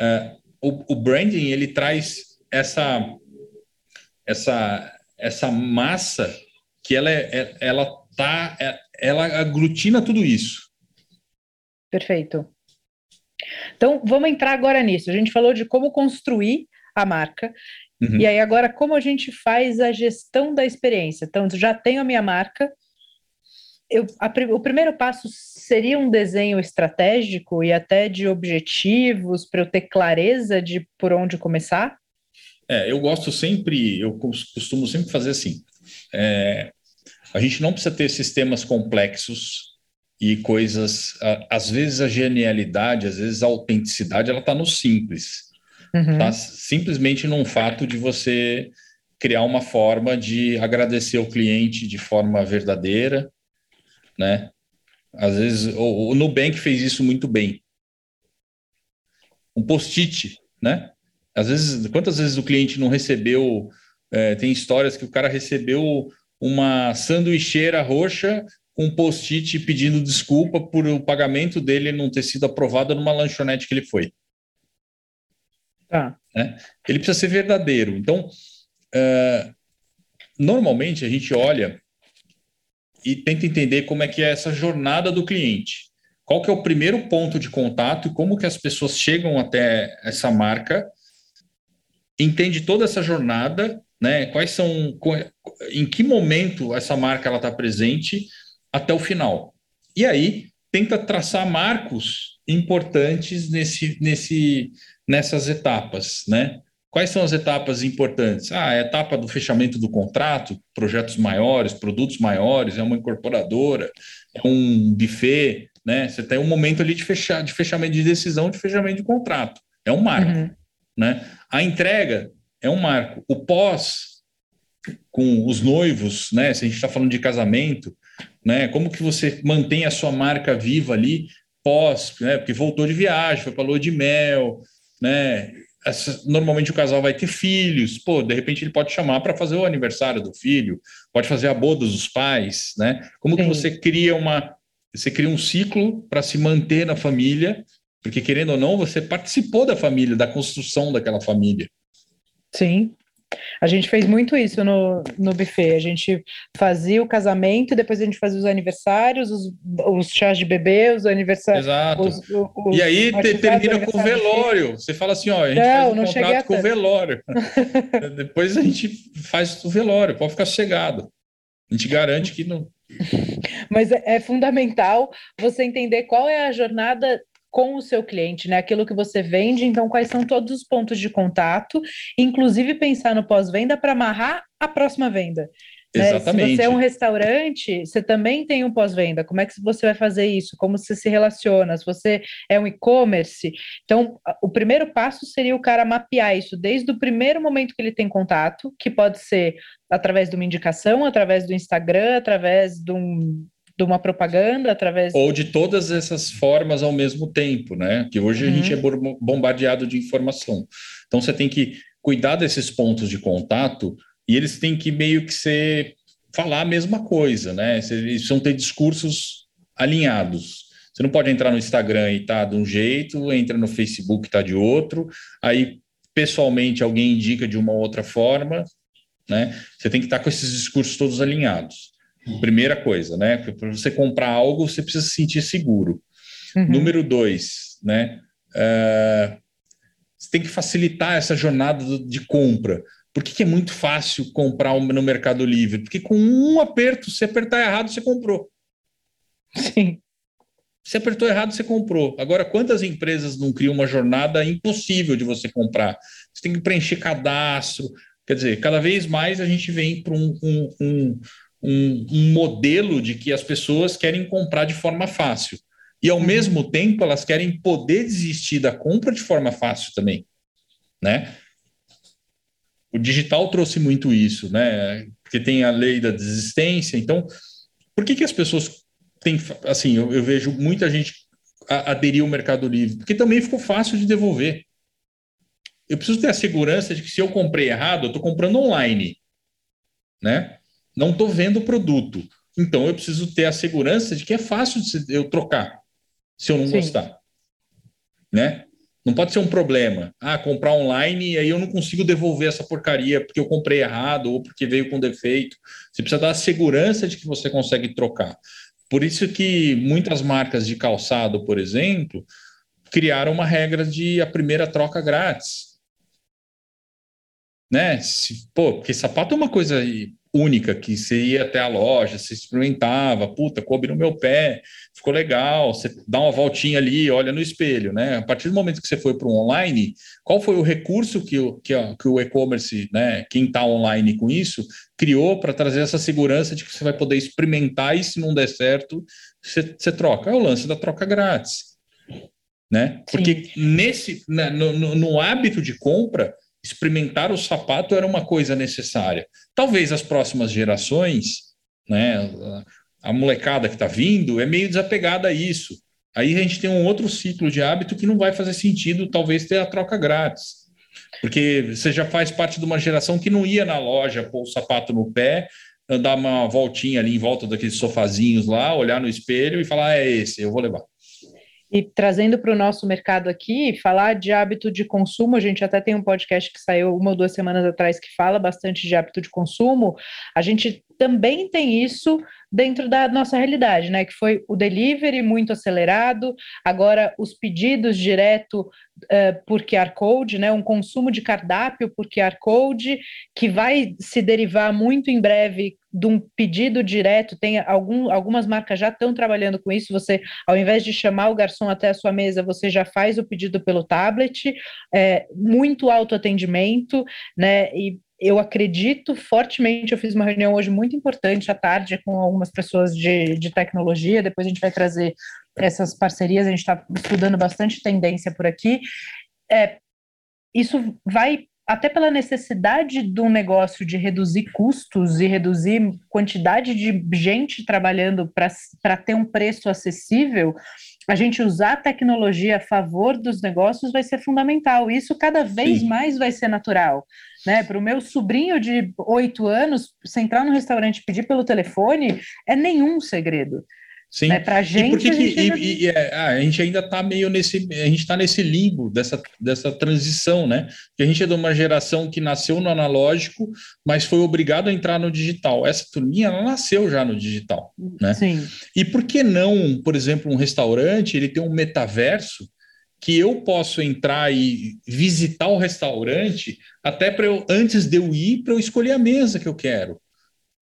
uh, o, o branding ele traz essa, essa, essa massa que ela, é, é ela tá, é, ela aglutina tudo isso. Perfeito. Então, vamos entrar agora nisso. A gente falou de como construir a marca. Uhum. E aí, agora, como a gente faz a gestão da experiência? Então, já tenho a minha marca. Eu, a, o primeiro passo seria um desenho estratégico e até de objetivos para eu ter clareza de por onde começar? É, eu gosto sempre, eu costumo sempre fazer assim. É, a gente não precisa ter sistemas complexos e coisas. Às vezes a genialidade, às vezes a autenticidade, ela está no simples. Uhum. Tá? Simplesmente num fato de você criar uma forma de agradecer o cliente de forma verdadeira, né? Às vezes o, o Nubank fez isso muito bem. um post-it, né? Às vezes, quantas vezes o cliente não recebeu? É, tem histórias que o cara recebeu uma sanduicheira roxa um post-it pedindo desculpa por o pagamento dele não ter sido aprovado numa lanchonete que ele foi. Tá. Né? Ele precisa ser verdadeiro. Então, uh, normalmente a gente olha e tenta entender como é que é essa jornada do cliente. Qual que é o primeiro ponto de contato e como que as pessoas chegam até essa marca, entende toda essa jornada, né? Quais são, em que momento essa marca ela está presente até o final. E aí tenta traçar marcos importantes nesse, nesse, nessas etapas, né? Quais são as etapas importantes? Ah, a etapa do fechamento do contrato, projetos maiores, produtos maiores, é uma incorporadora, é um buffet, né? Você tem um momento ali de, fechar, de fechamento de decisão, de fechamento de contrato. É um marco, uhum. né? A entrega é um marco. O pós, com os noivos, né? Se a gente está falando de casamento, né? Como que você mantém a sua marca viva ali pós, né? Porque voltou de viagem, foi para lua de mel, né? essa, normalmente o casal vai ter filhos, pô, de repente ele pode chamar para fazer o aniversário do filho, pode fazer a boda dos pais, né? Como Sim. que você cria uma você cria um ciclo para se manter na família, porque querendo ou não, você participou da família, da construção daquela família. Sim. A gente fez muito isso no, no buffet. A gente fazia o casamento, depois a gente fazia os aniversários, os, os chás de bebê, os aniversários. Exato. Os, os, e aí te, termina com o velório. Você fala assim: ó, a gente não, faz um contrato com o velório. depois a gente faz o velório, pode ficar sossegado. A gente garante que não. Mas é, é fundamental você entender qual é a jornada com o seu cliente, né? Aquilo que você vende, então quais são todos os pontos de contato, inclusive pensar no pós-venda para amarrar a próxima venda. Né? Se você é um restaurante, você também tem um pós-venda. Como é que você vai fazer isso? Como você se relaciona? Se você é um e-commerce. Então, o primeiro passo seria o cara mapear isso desde o primeiro momento que ele tem contato, que pode ser através de uma indicação, através do Instagram, através de um de uma propaganda através. Ou de todas essas formas ao mesmo tempo, né? Que hoje uhum. a gente é bombardeado de informação. Então você tem que cuidar desses pontos de contato e eles têm que meio que ser falar a mesma coisa, né? Eles precisam ter discursos alinhados. Você não pode entrar no Instagram e tá de um jeito, entra no Facebook e tá de outro, aí pessoalmente alguém indica de uma outra forma, né? Você tem que estar com esses discursos todos alinhados. Primeira coisa, né? Para você comprar algo, você precisa se sentir seguro. Uhum. Número dois, né? Uh, você tem que facilitar essa jornada de compra. Por que, que, é muito fácil comprar no Mercado Livre? Porque com um aperto, se apertar errado, você comprou. Sim. Se apertou errado, você comprou. Agora, quantas empresas não criam uma jornada impossível de você comprar? Você tem que preencher cadastro. Quer dizer, cada vez mais a gente vem para um, um, um um, um modelo de que as pessoas querem comprar de forma fácil. E, ao uhum. mesmo tempo, elas querem poder desistir da compra de forma fácil também, né? O digital trouxe muito isso, né? Porque tem a lei da desistência. Então, por que, que as pessoas têm... Assim, eu, eu vejo muita gente aderir ao Mercado Livre, porque também ficou fácil de devolver. Eu preciso ter a segurança de que se eu comprei errado, eu estou comprando online, né? Não estou vendo o produto. Então eu preciso ter a segurança de que é fácil de eu trocar se eu não Sim. gostar. Né? Não pode ser um problema. Ah, comprar online e aí eu não consigo devolver essa porcaria porque eu comprei errado ou porque veio com defeito. Você precisa dar a segurança de que você consegue trocar. Por isso que muitas marcas de calçado, por exemplo, criaram uma regra de a primeira troca grátis. Né? Se, pô, porque sapato é uma coisa única, que você ia até a loja, você experimentava, puta, coube no meu pé, ficou legal, você dá uma voltinha ali, olha no espelho, né? A partir do momento que você foi para o online, qual foi o recurso que o, que, que o e-commerce, né, quem está online com isso, criou para trazer essa segurança de que você vai poder experimentar e se não der certo, você, você troca? É o lance da troca grátis, né? Porque nesse, né, no, no, no hábito de compra, experimentar o sapato era uma coisa necessária. Talvez as próximas gerações, né, a molecada que está vindo, é meio desapegada a isso. Aí a gente tem um outro ciclo de hábito que não vai fazer sentido, talvez, ter a troca grátis. Porque você já faz parte de uma geração que não ia na loja pôr o sapato no pé, andar uma voltinha ali em volta daqueles sofazinhos lá, olhar no espelho e falar: ah, é esse, eu vou levar. E trazendo para o nosso mercado aqui, falar de hábito de consumo, a gente até tem um podcast que saiu uma ou duas semanas atrás que fala bastante de hábito de consumo. A gente também tem isso dentro da nossa realidade, né? Que foi o delivery muito acelerado, agora os pedidos direto uh, por QR Code, né? Um consumo de cardápio por QR Code, que vai se derivar muito em breve de um pedido direto. Tem algum, algumas marcas já estão trabalhando com isso. Você, ao invés de chamar o garçom até a sua mesa, você já faz o pedido pelo tablet, é, muito autoatendimento, né? E eu acredito fortemente. Eu fiz uma reunião hoje muito importante à tarde com algumas pessoas de, de tecnologia. Depois a gente vai trazer essas parcerias. A gente está estudando bastante tendência por aqui. É, isso vai até pela necessidade do negócio de reduzir custos e reduzir quantidade de gente trabalhando para ter um preço acessível, a gente usar a tecnologia a favor dos negócios vai ser fundamental. Isso cada vez Sim. mais vai ser natural. Né? Para o meu sobrinho de oito anos, se entrar no restaurante e pedir pelo telefone, é nenhum segredo. Sim. Né? Para gente, e por que, a gente, ainda... e, e, é, ah, a gente ainda está meio nesse, a gente está nesse limbo dessa, dessa transição, né? Porque a gente é de uma geração que nasceu no analógico, mas foi obrigado a entrar no digital. Essa turminha ela nasceu já no digital, né? Sim. E por que não, por exemplo, um restaurante ele tem um metaverso que eu posso entrar e visitar o restaurante até para eu antes de eu ir para eu escolher a mesa que eu quero.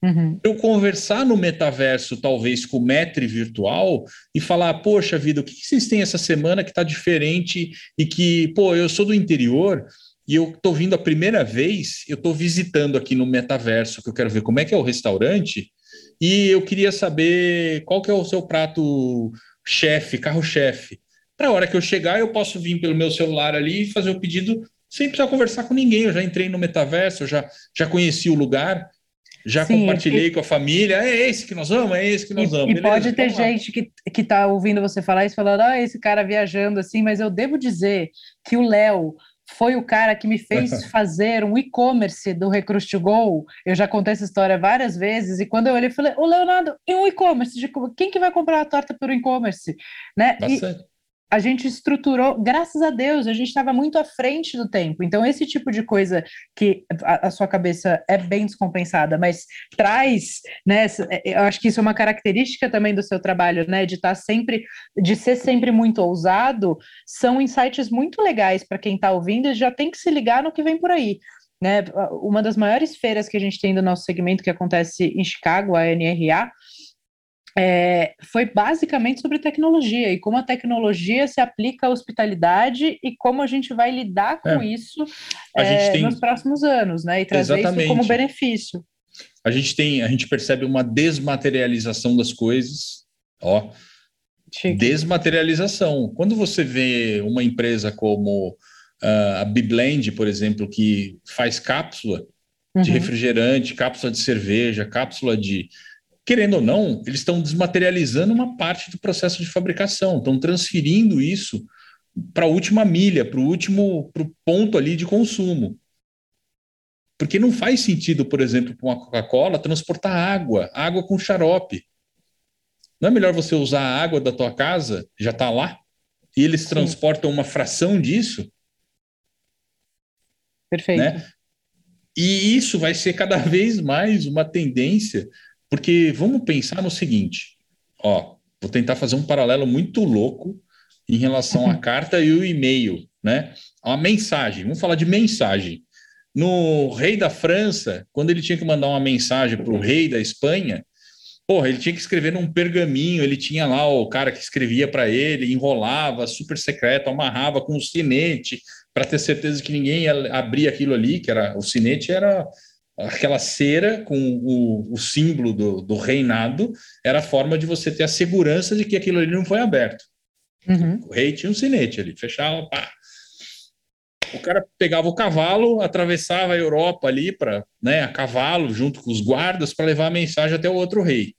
Uhum. Eu conversar no metaverso, talvez com o Metri virtual, e falar: Poxa vida, o que vocês têm essa semana que está diferente e que, pô, eu sou do interior e eu estou vindo a primeira vez, eu estou visitando aqui no metaverso, que eu quero ver como é que é o restaurante, e eu queria saber qual que é o seu prato chefe, carro-chefe. Para a hora que eu chegar, eu posso vir pelo meu celular ali e fazer o pedido sem precisar conversar com ninguém. Eu já entrei no metaverso, eu já, já conheci o lugar. Já Sim, compartilhei e... com a família, é esse que nós vamos, é esse que nós vamos. E, Beleza, pode ter gente que, que tá ouvindo você falar isso, falando, ah, esse cara viajando assim, mas eu devo dizer que o Léo foi o cara que me fez fazer um e-commerce do Recruit to Go. Eu já contei essa história várias vezes, e quando eu olhei, eu falei, ô Leonardo, e um e-commerce? Quem que vai comprar a torta por e-commerce? Né? E, a gente estruturou, graças a Deus, a gente estava muito à frente do tempo. Então, esse tipo de coisa que a, a, sua cabeça é bem descompensada, mas traz, né? É, eu acho que isso é uma característica também do seu trabalho, né? De estar tá sempre, de ser sempre muito ousado, são insights muito legais para quem está ouvindo e já tem que se ligar no que vem por aí. Né, uma das maiores feiras que a gente tem do nosso segmento, que acontece em Chicago, a NRA, é, foi basicamente sobre tecnologia e como a tecnologia se aplica à hospitalidade e como a gente vai lidar com é. isso é, tem... nos próximos anos, né? E trazer Exatamente. isso como benefício. A gente tem, a gente percebe uma desmaterialização das coisas, ó. Chique. Desmaterialização. Quando você vê uma empresa como uh, a Biblend, por exemplo, que faz cápsula de uhum. refrigerante, cápsula de cerveja, cápsula de querendo ou não, eles estão desmaterializando uma parte do processo de fabricação, estão transferindo isso para a última milha, para o último pro ponto ali de consumo. Porque não faz sentido, por exemplo, para uma Coca-Cola transportar água, água com xarope. Não é melhor você usar a água da tua casa, já está lá, e eles Sim. transportam uma fração disso? Perfeito. Né? E isso vai ser cada vez mais uma tendência porque vamos pensar no seguinte, ó, vou tentar fazer um paralelo muito louco em relação à carta e o e-mail, né? A mensagem, vamos falar de mensagem. No rei da França, quando ele tinha que mandar uma mensagem para o rei da Espanha, porra, ele tinha que escrever num pergaminho, ele tinha lá o cara que escrevia para ele, enrolava, super secreto, amarrava com um sinete para ter certeza que ninguém ia abrir aquilo ali, que era o sinete era aquela cera com o, o símbolo do, do, reinado era a forma de você ter a segurança de que aquilo ali não foi aberto. Uhum. O rei tinha um sinete ali, fechava, pá. O cara pegava o cavalo, atravessava a Europa ali para, né, a cavalo junto com os guardas para levar a mensagem até o outro rei.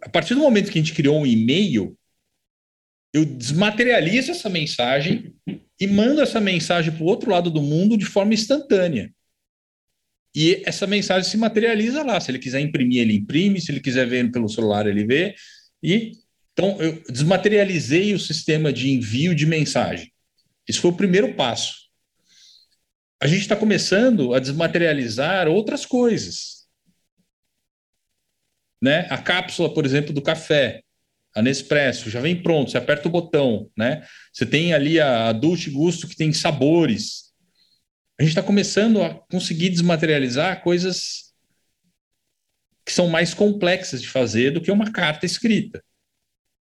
a partir do momento que a gente criou um e-mail, eu desmaterializo essa mensagem e mando essa mensagem para o outro lado do mundo de forma instantânea. E essa mensagem se materializa lá. Se ele quiser imprimir, ele imprime. Se ele quiser ver pelo celular, ele vê. E então eu desmaterializei o sistema de envio de mensagem. Esse foi o primeiro passo. A gente está começando a desmaterializar outras coisas. Né? A cápsula, por exemplo, do café, a Nespresso, já vem pronto, você aperta o botão, né? Você tem ali a, Dolce Gusto que tem sabores. A gente está começando a conseguir desmaterializar coisas que são mais complexas de fazer do que uma carta escrita.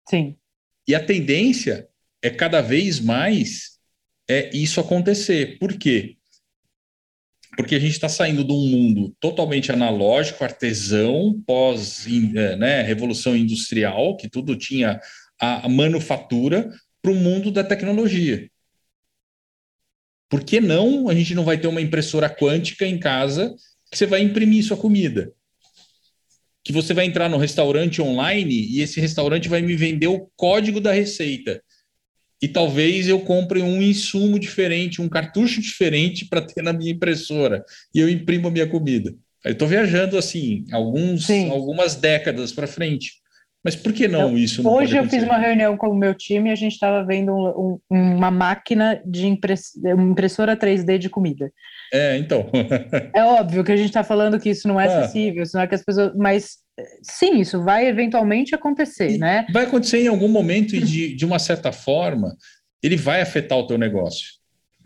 Sim. E a tendência é cada vez mais é isso acontecer. Por quê? Porque a gente está saindo de um mundo totalmente analógico, artesão, pós é, né, revolução industrial, que tudo tinha a, a manufatura, para o mundo da tecnologia. Por que não a gente não vai ter uma impressora quântica em casa que você vai imprimir sua comida? Que você vai entrar no restaurante online e esse restaurante vai me vender o código da receita e talvez eu compre um insumo diferente, um cartucho diferente para ter na minha impressora e eu imprimo a minha comida. Eu estou viajando assim alguns, algumas décadas para frente. Mas por que não então, isso? Não hoje eu fiz uma reunião com o meu time e a gente estava vendo um, um, uma máquina de impress, impressora 3D de comida. É, então. é óbvio que a gente está falando que isso não é ah. acessível, não é que as pessoas. Mas sim, isso vai eventualmente acontecer, e né? Vai acontecer em algum momento e de, de uma certa forma, ele vai afetar o teu negócio.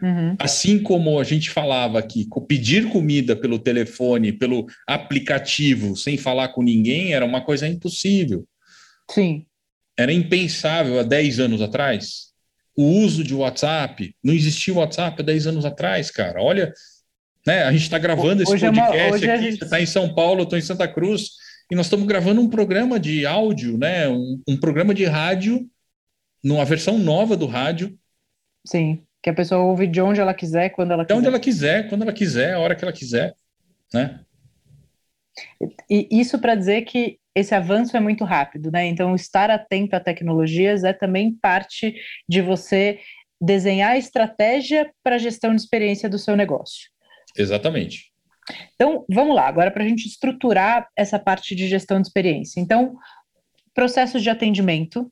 Uhum. Assim como a gente falava aqui, pedir comida pelo telefone, pelo aplicativo, sem falar com ninguém, era uma coisa impossível. Sim. Era impensável há 10 anos atrás. O uso de WhatsApp, não existia WhatsApp há 10 anos atrás, cara. Olha, né, a gente está gravando esse podcast é uma, aqui, gente... você está em São Paulo, eu estou em Santa Cruz, e nós estamos gravando um programa de áudio, né? Um, um, programa de rádio, numa versão nova do rádio. Sim, que a pessoa ouve de onde ela quiser, quando ela quiser. De onde ela quiser, quando ela quiser, a hora que ela quiser, né? E isso para dizer que esse avanço é muito rápido, né? Então, estar atento a tecnologias é também parte de você desenhar a estratégia para a gestão de experiência do seu negócio. Exatamente. Então, vamos lá, agora para a gente estruturar essa parte de gestão de experiência. Então, processos de atendimento.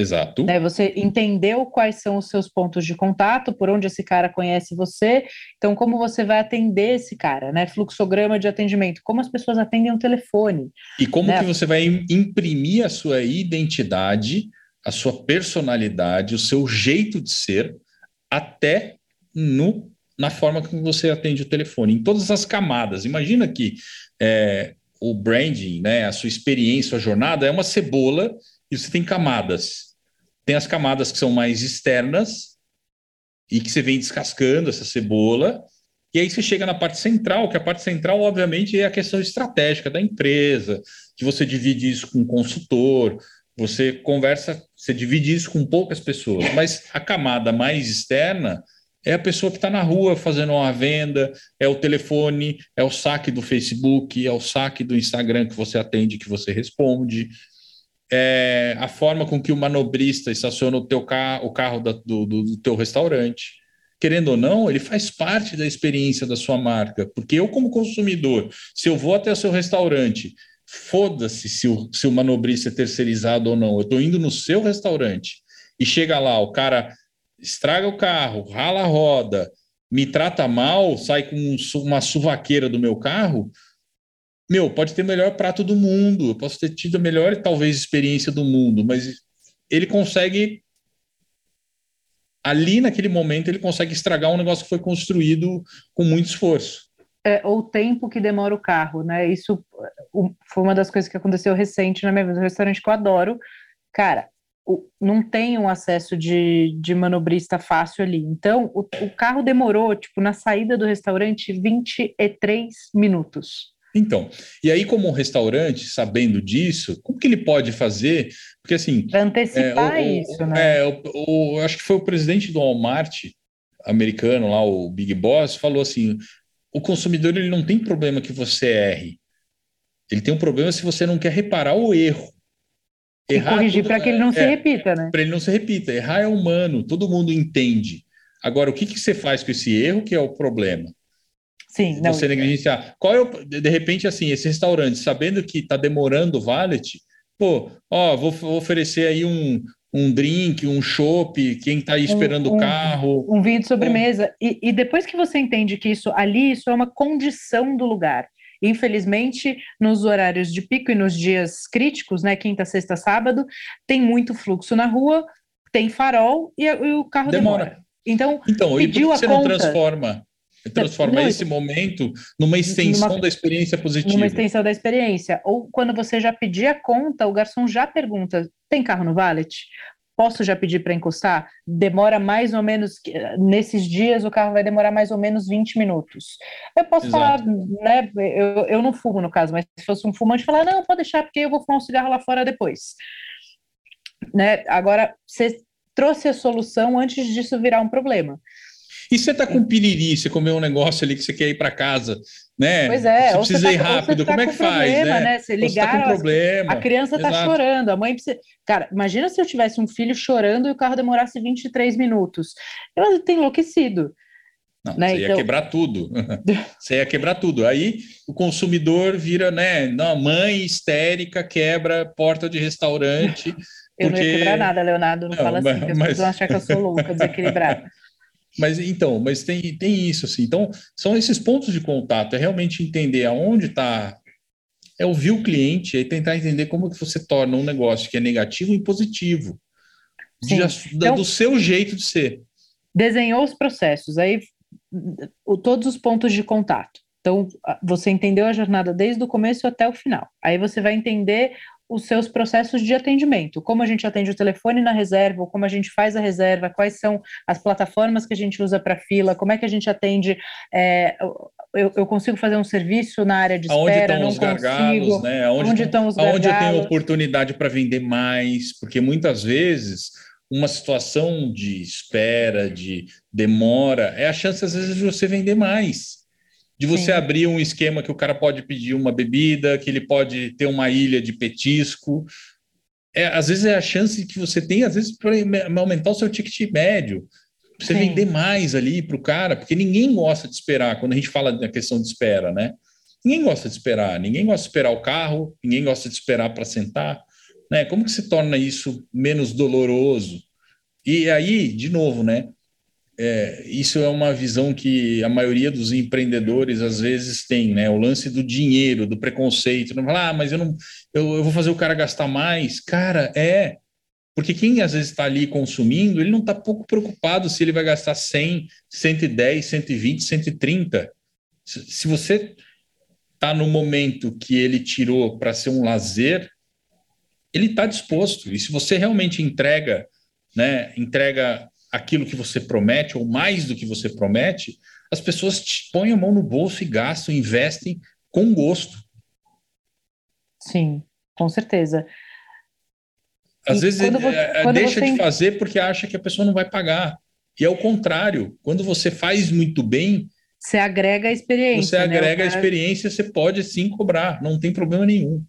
Exato. Né, você entendeu quais são os seus pontos de contato, por onde esse cara conhece você. Então, como você vai atender esse cara, né? Fluxograma de atendimento, como as pessoas atendem o telefone. E como né? que você vai imprimir a sua identidade, a sua personalidade, o seu jeito de ser, até no na forma como você atende o telefone, em todas as camadas. Imagina que é, o branding, né, a sua experiência, a jornada é uma cebola e você tem camadas. Tem as camadas que são mais externas e que você vem descascando essa cebola, e aí você chega na parte central, que a parte central, obviamente, é a questão estratégica da empresa, que você divide isso com um consultor, você conversa, você divide isso com poucas pessoas, mas a camada mais externa é a pessoa que está na rua fazendo uma venda, é o telefone, é o saque do Facebook, é o saque do Instagram que você atende, que você responde, é a forma com que o manobrista estaciona o teu carro, o carro da, do, do, do teu restaurante. Querendo ou não, ele faz parte da experiência da sua marca, porque eu, como consumidor, se eu vou até o seu restaurante, foda-se se o, se o manobrista é terceirizado ou não, eu estou indo no seu restaurante e chega lá, o cara estraga o carro, rala a roda, me trata mal, sai com uma suvaqueira do meu carro, meu, pode ter o melhor prato do mundo, eu posso ter tido a melhor, talvez, experiência do mundo, mas ele consegue, ali naquele momento, ele consegue estragar um negócio que foi construído com muito esforço. É, ou o tempo que demora o carro, né? Isso foi uma das coisas que aconteceu recente na minha vida, um restaurante que eu adoro. Cara, não tem um acesso de, de manobrista fácil ali. Então, o, o carro demorou, tipo, na saída do restaurante, 23 minutos. Então, e aí, como um restaurante, sabendo disso, como que ele pode fazer? Porque assim. Para antecipar é, o, isso, né? É, o, o, acho que foi o presidente do Walmart americano lá, o Big Boss, falou assim: o consumidor ele não tem problema que você erre. Ele tem um problema se você não quer reparar o erro. Errar e corrigir para que ele não é, se repita, né? Para ele não se repita. Errar é humano, todo mundo entende. Agora, o que, que você faz com esse erro que é o problema? Sim, não. Você negligenciar. Qual é o, de repente, assim, esse restaurante, sabendo que está demorando o valet, pô, ó, vou, vou oferecer aí um, um drink, um chopp, quem está aí esperando um, o carro. Um vinho de sobremesa. Um... E, e, depois que você entende que isso ali, isso é uma condição do lugar. Infelizmente, nos horários de pico e nos dias críticos, né, quinta, sexta, sábado, tem muito fluxo na rua, tem farol e, e o carro demora. demora. Então, então pediu e por que você conta... não transforma transforma não, esse momento numa extensão numa, da experiência positiva. Numa extensão da experiência. Ou quando você já pedir a conta, o garçom já pergunta: tem carro no valet? Posso já pedir para encostar? Demora mais ou menos, nesses dias o carro vai demorar mais ou menos 20 minutos. Eu posso Exato. falar, né? Eu, eu não fumo no caso, mas se fosse um fumante, falar: não, pode deixar, porque eu vou fumar um cigarro lá fora depois. Né? Agora, você trouxe a solução antes disso virar um problema. E você tá com piriri, você comeu um negócio ali que você quer ir para casa, né? Pois é, você precisa tá, ir rápido, como é que faz? Problema, né? né? Você ligar, tá problema. a criança tá Exato. chorando, a mãe precisa. Cara, imagina se eu tivesse um filho chorando e o carro demorasse 23 minutos. Eu tenho enlouquecido. Não, né? você ia então... quebrar tudo. você ia quebrar tudo. Aí o consumidor vira, né? Não, mãe histérica quebra porta de restaurante. eu porque... não ia quebrar nada, Leonardo. Não, não fala assim, mas... as pessoas vão achar que eu sou louca, desequilibrada. Mas então, mas tem, tem isso, assim. Então, são esses pontos de contato, é realmente entender aonde está. É ouvir o cliente e tentar entender como que você torna um negócio que é negativo em positivo. De, então, do seu jeito de ser. Desenhou os processos, aí o, todos os pontos de contato. Então, você entendeu a jornada desde o começo até o final. Aí você vai entender os seus processos de atendimento, como a gente atende o telefone na reserva, como a gente faz a reserva, quais são as plataformas que a gente usa para fila, como é que a gente atende. É, eu, eu, consigo fazer um serviço na área de espera, Aonde estão os gargalos, né? Aonde, Onde estão os gargalos? Aonde eu tenho oportunidade para vender mais, porque muitas vezes uma situação de espera, de demora, é a chance às vezes de você vender mais de você Sim. abrir um esquema que o cara pode pedir uma bebida, que ele pode ter uma ilha de petisco. É, às vezes é a chance que você tem, às vezes, para aumentar o seu ticket médio, para você Sim. vender mais ali para o cara, porque ninguém gosta de esperar, quando a gente fala da questão de espera, né? Ninguém gosta de esperar, ninguém gosta de esperar o carro, ninguém gosta de esperar para sentar. Né? Como que se torna isso menos doloroso? E aí, de novo, né? É, isso é uma visão que a maioria dos empreendedores às vezes tem, né? O lance do dinheiro, do preconceito. Não fala, ah, mas eu não, eu, eu vou fazer o cara gastar mais. Cara, é. Porque quem às vezes está ali consumindo, ele não está pouco preocupado se ele vai gastar 100, 110, 120, 130. Se, se você está no momento que ele tirou para ser um lazer, ele está disposto. E se você realmente entrega, né, entrega aquilo que você promete, ou mais do que você promete, as pessoas põem a mão no bolso e gastam, investem com gosto. Sim, com certeza. Às e vezes você, é, é, deixa você... de fazer porque acha que a pessoa não vai pagar. E é o contrário. Quando você faz muito bem. Você agrega a experiência. Você né? agrega a experiência, você pode sim cobrar, não tem problema nenhum.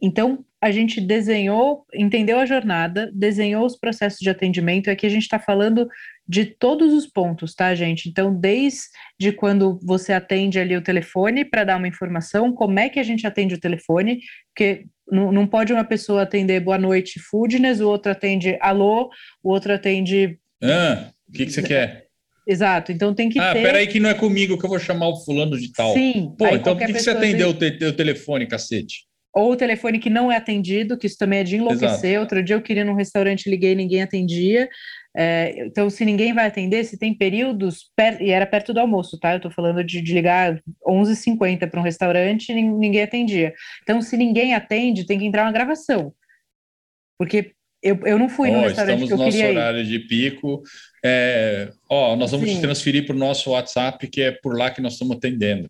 Então, a gente desenhou, entendeu a jornada, desenhou os processos de atendimento. Aqui a gente está falando de todos os pontos, tá, gente? Então, desde quando você atende ali o telefone para dar uma informação, como é que a gente atende o telefone, porque não, não pode uma pessoa atender boa noite, foodness, o outro atende alô, o outro atende. Ah, o que, que você quer? Exato, então tem que ah, ter. Ah, peraí que não é comigo que eu vou chamar o fulano de tal. Sim. Pô, então por que, que você atendeu tem... o, te o telefone, cacete? Ou o telefone que não é atendido, que isso também é de enlouquecer. Exato. Outro dia eu queria num restaurante, liguei e ninguém atendia. É, então, se ninguém vai atender, se tem períodos, per... e era perto do almoço, tá? Eu tô falando de, de ligar 11h50 para um restaurante e ninguém atendia. Então, se ninguém atende, tem que entrar uma gravação. Porque eu, eu não fui oh, no restaurante que eu Estamos no nosso horário de pico. É, ó, nós vamos Sim. te transferir para o nosso WhatsApp, que é por lá que nós estamos atendendo.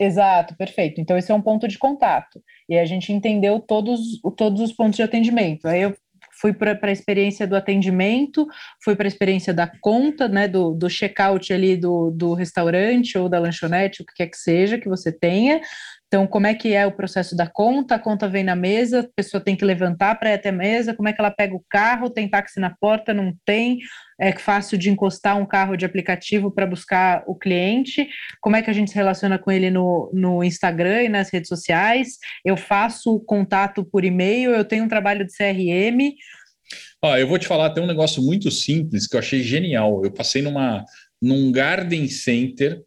Exato, perfeito. Então, esse é um ponto de contato. E a gente entendeu todos, todos os pontos de atendimento. Aí eu fui para a experiência do atendimento, fui para a experiência da conta, né, do, do check-out ali do, do restaurante ou da lanchonete, o que quer que seja que você tenha, Então, como é que é o processo da conta? A conta vem na mesa, a pessoa tem que levantar para ir até a mesa, como é que ela pega o carro, tem táxi na porta, não tem, é fácil de encostar um carro de aplicativo para buscar o cliente, como é que a gente se relaciona com ele no, no Instagram e nas redes sociais, eu faço contato por e-mail, eu tenho um trabalho de CRM. Ah, eu vou te falar, tem um negócio muito simples que eu achei genial. Eu passei numa, num garden center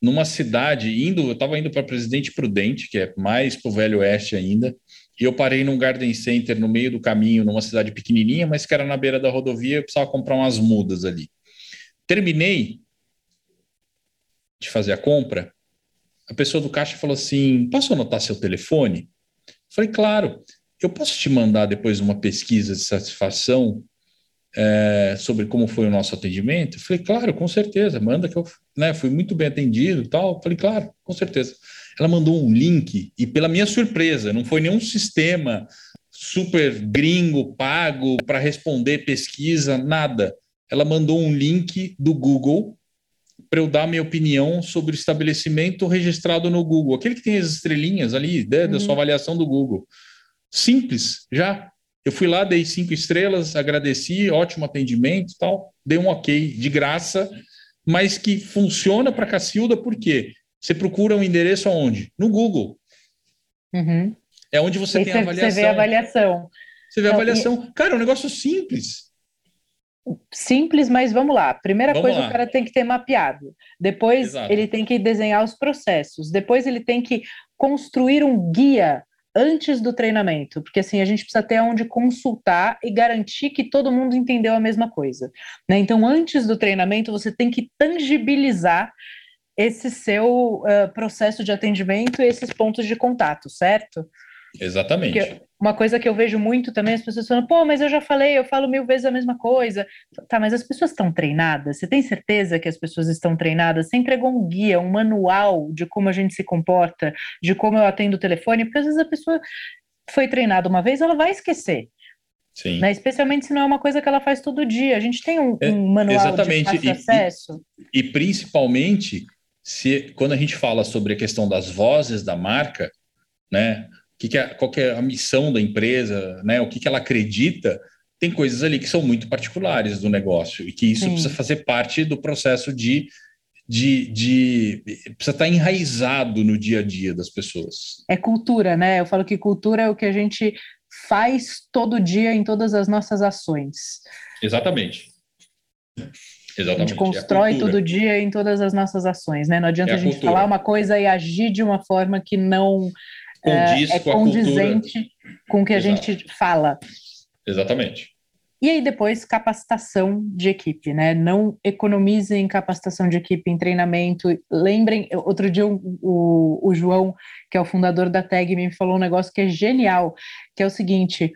numa cidade, indo, eu estava indo para Presidente Prudente, que é mais para o Velho Oeste ainda, e eu parei num garden center no meio do caminho, numa cidade pequenininha, mas que era na beira da rodovia, eu precisava comprar umas mudas ali. Terminei de fazer a compra, a pessoa do caixa falou assim: posso anotar seu telefone? falei, claro. Eu posso te mandar depois uma pesquisa de satisfação é, sobre como foi o nosso atendimento? Falei, claro, com certeza, manda que eu né, fui muito bem atendido e tal. Falei, claro, com certeza. Ela mandou um link, e pela minha surpresa, não foi nenhum sistema super gringo, pago para responder pesquisa, nada. Ela mandou um link do Google para eu dar minha opinião sobre o estabelecimento registrado no Google, aquele que tem as estrelinhas ali né, da sua uhum. avaliação do Google. Simples, já. Eu fui lá, dei cinco estrelas, agradeci, ótimo atendimento tal, dei um ok de graça, mas que funciona para Cacilda porque você procura um endereço aonde? No Google. Uhum. É onde você tem a avaliação. Você vê a avaliação. Você vê a avaliação. E... Cara, é um negócio simples. Simples, mas vamos lá. Primeira vamos coisa, lá. o cara tem que ter mapeado. Depois, Exato. ele tem que desenhar os processos. Depois, ele tem que construir um guia antes do treinamento, porque assim a gente precisa ter onde consultar e garantir que todo mundo entendeu a mesma coisa. Né? Então, antes do treinamento, você tem que tangibilizar esse seu uh, processo de atendimento e esses pontos de contato, certo? Exatamente. Porque uma coisa que eu vejo muito também, as pessoas falam, pô, mas eu já falei, eu falo mil vezes a mesma coisa. Tá, mas as pessoas estão treinadas? Você tem certeza que as pessoas estão treinadas? Você entregou um guia, um manual de como a gente se comporta, de como eu atendo o telefone? Porque às vezes a pessoa foi treinada uma vez, ela vai esquecer. Sim. Né? Especialmente se não é uma coisa que ela faz todo dia. A gente tem um, é, um manual exatamente. de acesso. E, e principalmente se quando a gente fala sobre a questão das vozes da marca, né? que, que é, qual que é a missão da empresa, né? O que, que ela acredita, tem coisas ali que são muito particulares do negócio e que isso Sim. precisa fazer parte do processo de, de, de precisa estar enraizado no dia a dia das pessoas. É cultura, né? Eu falo que cultura é o que a gente faz todo dia em todas as nossas ações. Exatamente. Exatamente. A gente é constrói é todo dia em todas as nossas ações, né? Não adianta é a, a gente cultura. falar uma coisa e agir de uma forma que não Condiz é, com condizente com o que a Exato. gente fala. Exatamente. E aí depois capacitação de equipe, né? Não economizem capacitação de equipe em treinamento. Lembrem, outro dia o, o, o João, que é o fundador da Tag, me falou um negócio que é genial, que é o seguinte: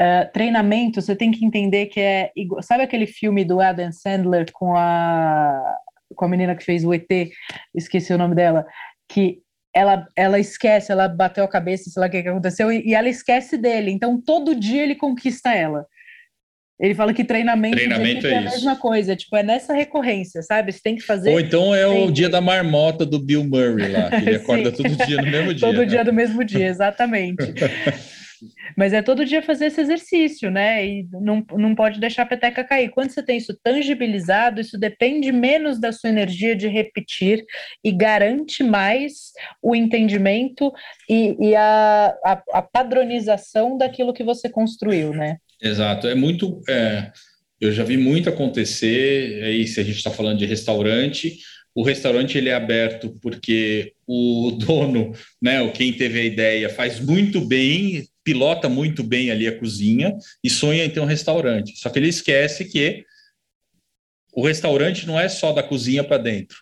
uh, treinamento você tem que entender que é igual, sabe aquele filme do Adam Sandler com a com a menina que fez o ET, esqueci o nome dela, que ela, ela esquece, ela bateu a cabeça, sei lá o que, que aconteceu, e, e, ela esquece dele. Então, todo dia ele conquista ela. Ele fala que treinamento, treinamento é, é, a mesma coisa, tipo, é nessa recorrência, sabe? Você tem que fazer. Ou então é sempre. o dia da marmota do Bill Murray lá, que ele acorda todo dia no mesmo dia. todo né? dia do mesmo dia, exatamente. Mas é todo dia fazer esse exercício, né? E não, não pode deixar a peteca cair. Quando você tem isso tangibilizado, isso depende menos da sua energia de repetir e garante mais o entendimento e, e a, a, a padronização daquilo que você construiu, né? Exato. É muito. É, eu já vi muito acontecer, aí se a gente está falando de restaurante, o restaurante ele é aberto porque o dono, né, o quem teve a ideia, faz muito bem, pilota muito bem ali a cozinha e sonha em ter um restaurante. Só que ele esquece que o restaurante não é só da cozinha para dentro,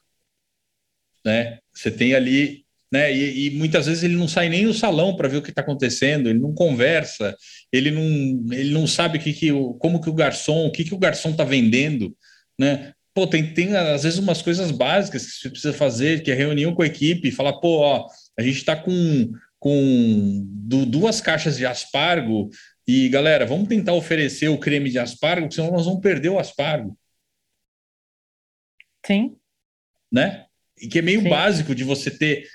né? Você tem ali, né? E, e, muitas vezes ele não sai nem do salão para ver o que está acontecendo, ele não conversa, ele não, ele não sabe que, que como que o garçom, o que que o garçom está vendendo, né? Pô, tem, tem às vezes umas coisas básicas que você precisa fazer, que é reunião com a equipe, falar, pô, ó, a gente está com com duas caixas de aspargo e, galera, vamos tentar oferecer o creme de aspargo, senão nós vamos perder o aspargo. Sim. Né? E que é meio Sim. básico de você ter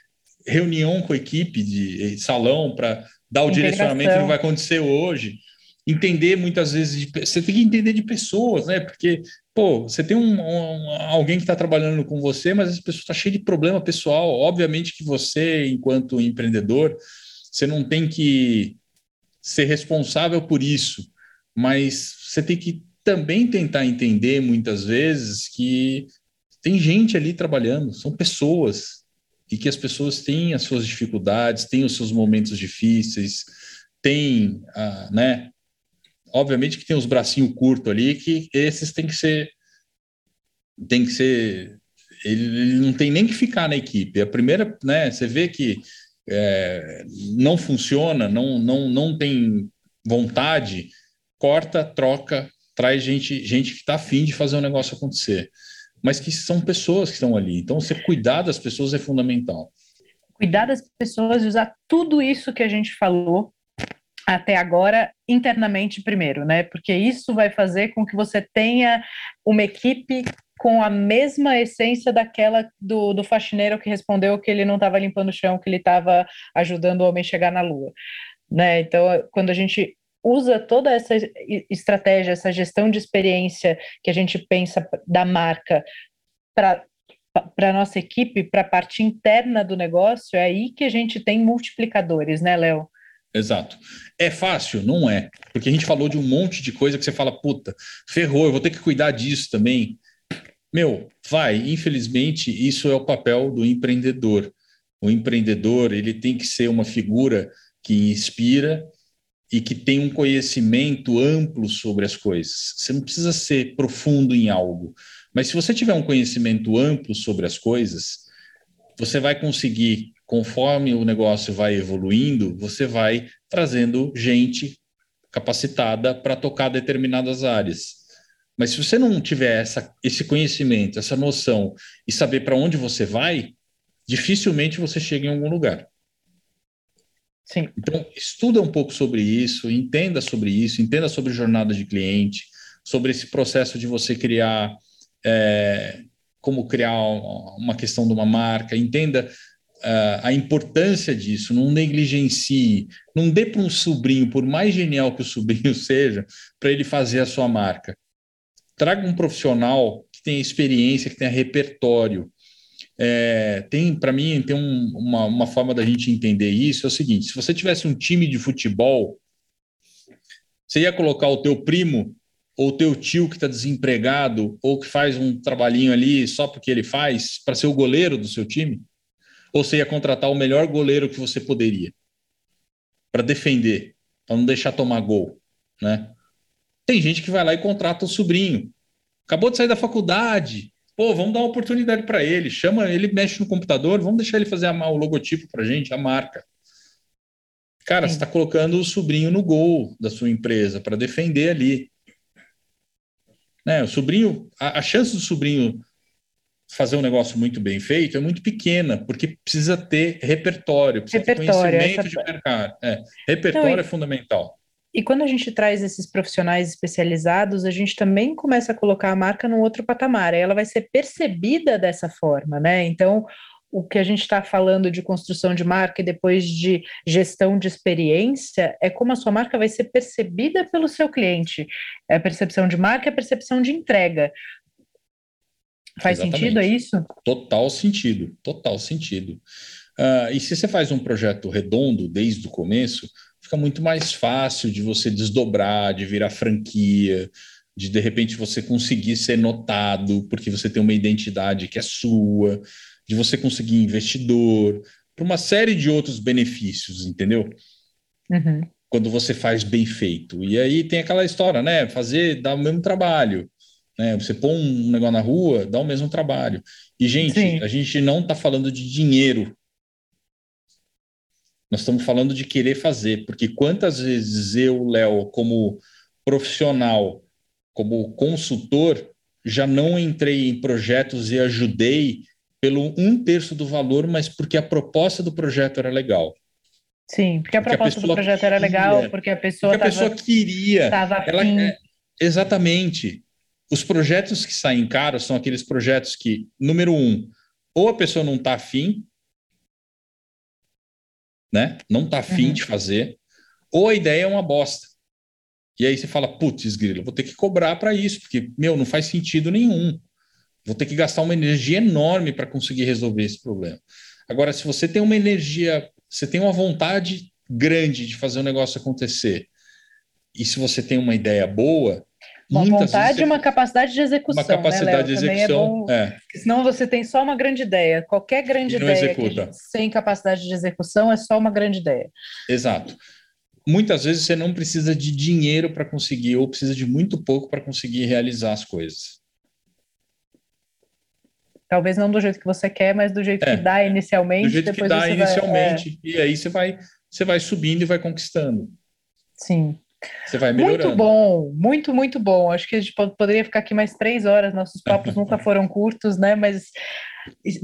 reunião com a equipe de salão para dar o direcionamento que vai acontecer hoje. Entender muitas vezes, de, você tem que entender de pessoas, né? Porque, pô, você tem um, um alguém que está trabalhando com você, mas essa pessoa está cheia de problema pessoal. Obviamente que você, enquanto empreendedor, você não tem que ser responsável por isso, mas você tem que também tentar entender muitas vezes que tem gente ali trabalhando, são pessoas, e que as pessoas têm as suas dificuldades, têm os seus momentos difíceis, tem, ah, né? Obviamente que tem os bracinhos curtos ali, que esses têm que ser, tem que ser, ele, ele, não tem nem que ficar na equipe. A primeira, né? Você vê que é, não funciona, não, não, não tem vontade, corta, troca, traz gente, gente que está afim de fazer o negócio acontecer mas que são pessoas que estão ali. Então, você cuidar das pessoas é fundamental. Cuidar das pessoas e usar tudo isso que a gente falou até agora internamente primeiro, né? Porque isso vai fazer com que você tenha uma equipe com a mesma essência daquela do, do faxineiro que respondeu que ele não estava limpando o chão, que ele estava ajudando o homem chegar na lua. Né? Então, quando a gente usa toda essa estratégia, essa gestão de experiência que a gente pensa da marca para para a nossa equipe, para a parte interna do negócio, é aí que a gente tem multiplicadores, né, Léo? Exato. É fácil? Não é. Porque a gente falou de um monte de coisa que você fala, puta, ferrou, eu vou ter que cuidar disso também. Meu, vai. Infelizmente, isso é o papel do empreendedor. O empreendedor, ele tem que ser uma figura que inspira, e que tem um conhecimento amplo sobre as coisas. Você não precisa ser profundo em algo, mas se você tiver um conhecimento amplo sobre as coisas, você vai conseguir, conforme o negócio vai evoluindo, você vai trazendo gente capacitada para tocar determinadas áreas. Mas se você não tiver essa, esse conhecimento, essa noção e saber para onde você vai, dificilmente você chega em algum lugar. Sim. Então, estuda um pouco sobre isso, entenda sobre isso, entenda sobre jornada de cliente, sobre esse processo de você criar, é, como criar uma questão de uma marca, entenda uh, a importância disso, não negligencie, não dê para um sobrinho, por mais genial que o sobrinho seja, para ele fazer a sua marca. Traga um profissional que tenha experiência, que tenha repertório, é, tem, para mim, tem um, uma, uma forma da gente entender isso, é o seguinte, se você tivesse um time de futebol, você ia colocar o teu primo ou o teu tio que está desempregado ou que faz um trabalhinho ali só porque ele faz para ser o goleiro do seu time? Ou você ia contratar o melhor goleiro que você poderia para defender, para não deixar tomar gol, né? Tem gente que vai lá e contrata o sobrinho. Acabou de sair da faculdade, Pô, vamos dar uma oportunidade para ele. Chama, ele mexe no computador, vamos deixar ele fazer a, o logotipo para gente, a marca. Cara, Sim. você está colocando o sobrinho no gol da sua empresa para defender ali. Né? O sobrinho, a, a, chance do sobrinho fazer um negócio muito bem feito é muito pequena, porque precisa ter repertório, precisa repertório, ter conhecimento essa... de mercado. É, repertório Não, é fundamental. E quando a gente traz esses profissionais especializados, a gente também começa a colocar a marca num outro patamar, ela vai ser percebida dessa forma, né? Então, o que a gente está falando de construção de marca e depois de gestão de experiência é como a sua marca vai ser percebida pelo seu cliente. É a percepção de marca, é a percepção de entrega. Faz Exatamente. sentido, é isso? Total sentido, total sentido. Uh, e se você faz um projeto redondo desde o começo, fica muito mais fácil de você desdobrar, de virar franquia, de de repente você conseguir ser notado porque você tem uma identidade que é sua, de você conseguir investidor, para uma série de outros benefícios, entendeu? Uhum. Quando você faz bem feito. E aí tem aquela história, né? Fazer dá o mesmo trabalho. Né? Você põe um negócio na rua, dá o mesmo trabalho. E, gente, Sim. a gente não está falando de dinheiro nós estamos falando de querer fazer, porque quantas vezes eu, Léo, como profissional, como consultor, já não entrei em projetos e ajudei pelo um terço do valor, mas porque a proposta do projeto era legal. Sim, porque a porque proposta a do projeto queria, era legal, porque a pessoa porque a pessoa queria. Ela, é, exatamente. Os projetos que saem caros são aqueles projetos que, número um, ou a pessoa não está afim, né? Não tá afim uhum. de fazer, ou a ideia é uma bosta. E aí você fala, putz, grilo, vou ter que cobrar para isso, porque, meu, não faz sentido nenhum. Vou ter que gastar uma energia enorme para conseguir resolver esse problema. Agora, se você tem uma energia, você tem uma vontade grande de fazer o negócio acontecer, e se você tem uma ideia boa, uma vontade e uma capacidade de execução. Uma capacidade né, de execução. É, bom, é. Senão você tem só uma grande ideia. Qualquer grande ideia gente, sem capacidade de execução é só uma grande ideia. Exato. Muitas vezes você não precisa de dinheiro para conseguir, ou precisa de muito pouco para conseguir realizar as coisas. Talvez não do jeito que você quer, mas do jeito é, que dá inicialmente. Do jeito que dá inicialmente. Vai, é. E aí você vai, você vai subindo e vai conquistando. Sim. Você vai melhorando. Muito bom, muito, muito bom. Acho que a gente poderia ficar aqui mais três horas. Nossos papos nunca foram curtos, né? Mas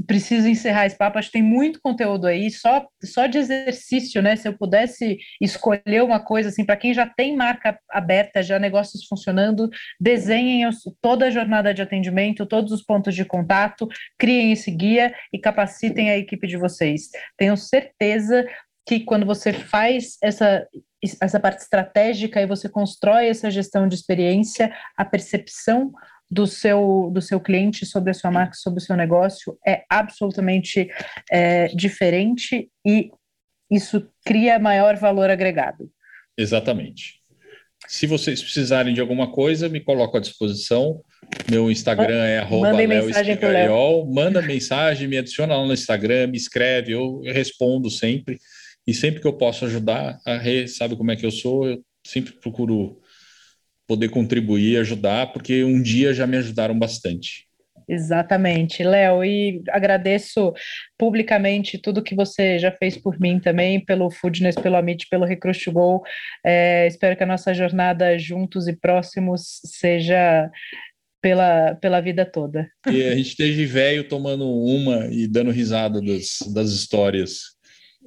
preciso encerrar esse papo. Acho que tem muito conteúdo aí, só, só de exercício, né? Se eu pudesse escolher uma coisa assim, para quem já tem marca aberta, já negócios funcionando, desenhem toda a jornada de atendimento, todos os pontos de contato, criem esse guia e capacitem a equipe de vocês. Tenho certeza que quando você faz essa essa parte estratégica e você constrói essa gestão de experiência, a percepção do seu, do seu cliente sobre a sua marca, sobre o seu negócio é absolutamente é, diferente e isso cria maior valor agregado. Exatamente. Se vocês precisarem de alguma coisa, me coloco à disposição. Meu Instagram é arroba mensagem Manda mensagem, me adiciona lá no Instagram, me escreve, eu respondo sempre. E sempre que eu posso ajudar, a Rê sabe como é que eu sou, eu sempre procuro poder contribuir, ajudar, porque um dia já me ajudaram bastante. Exatamente, Léo, e agradeço publicamente tudo que você já fez por mim também, pelo Foodness, pelo Amit, pelo Recruit to Go. É, espero que a nossa jornada juntos e próximos seja pela, pela vida toda. E a gente esteja velho tomando uma e dando risada das, das histórias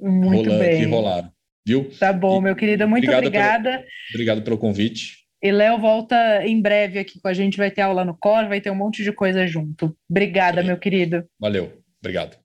muito rolando, bem. que rolaram. Viu? Tá bom, e, meu querido. Muito obrigada. Pelo, obrigado pelo convite. E Léo volta em breve aqui com a gente. Vai ter aula no Cor, vai ter um monte de coisa junto. Obrigada, meu querido. Valeu. Obrigado.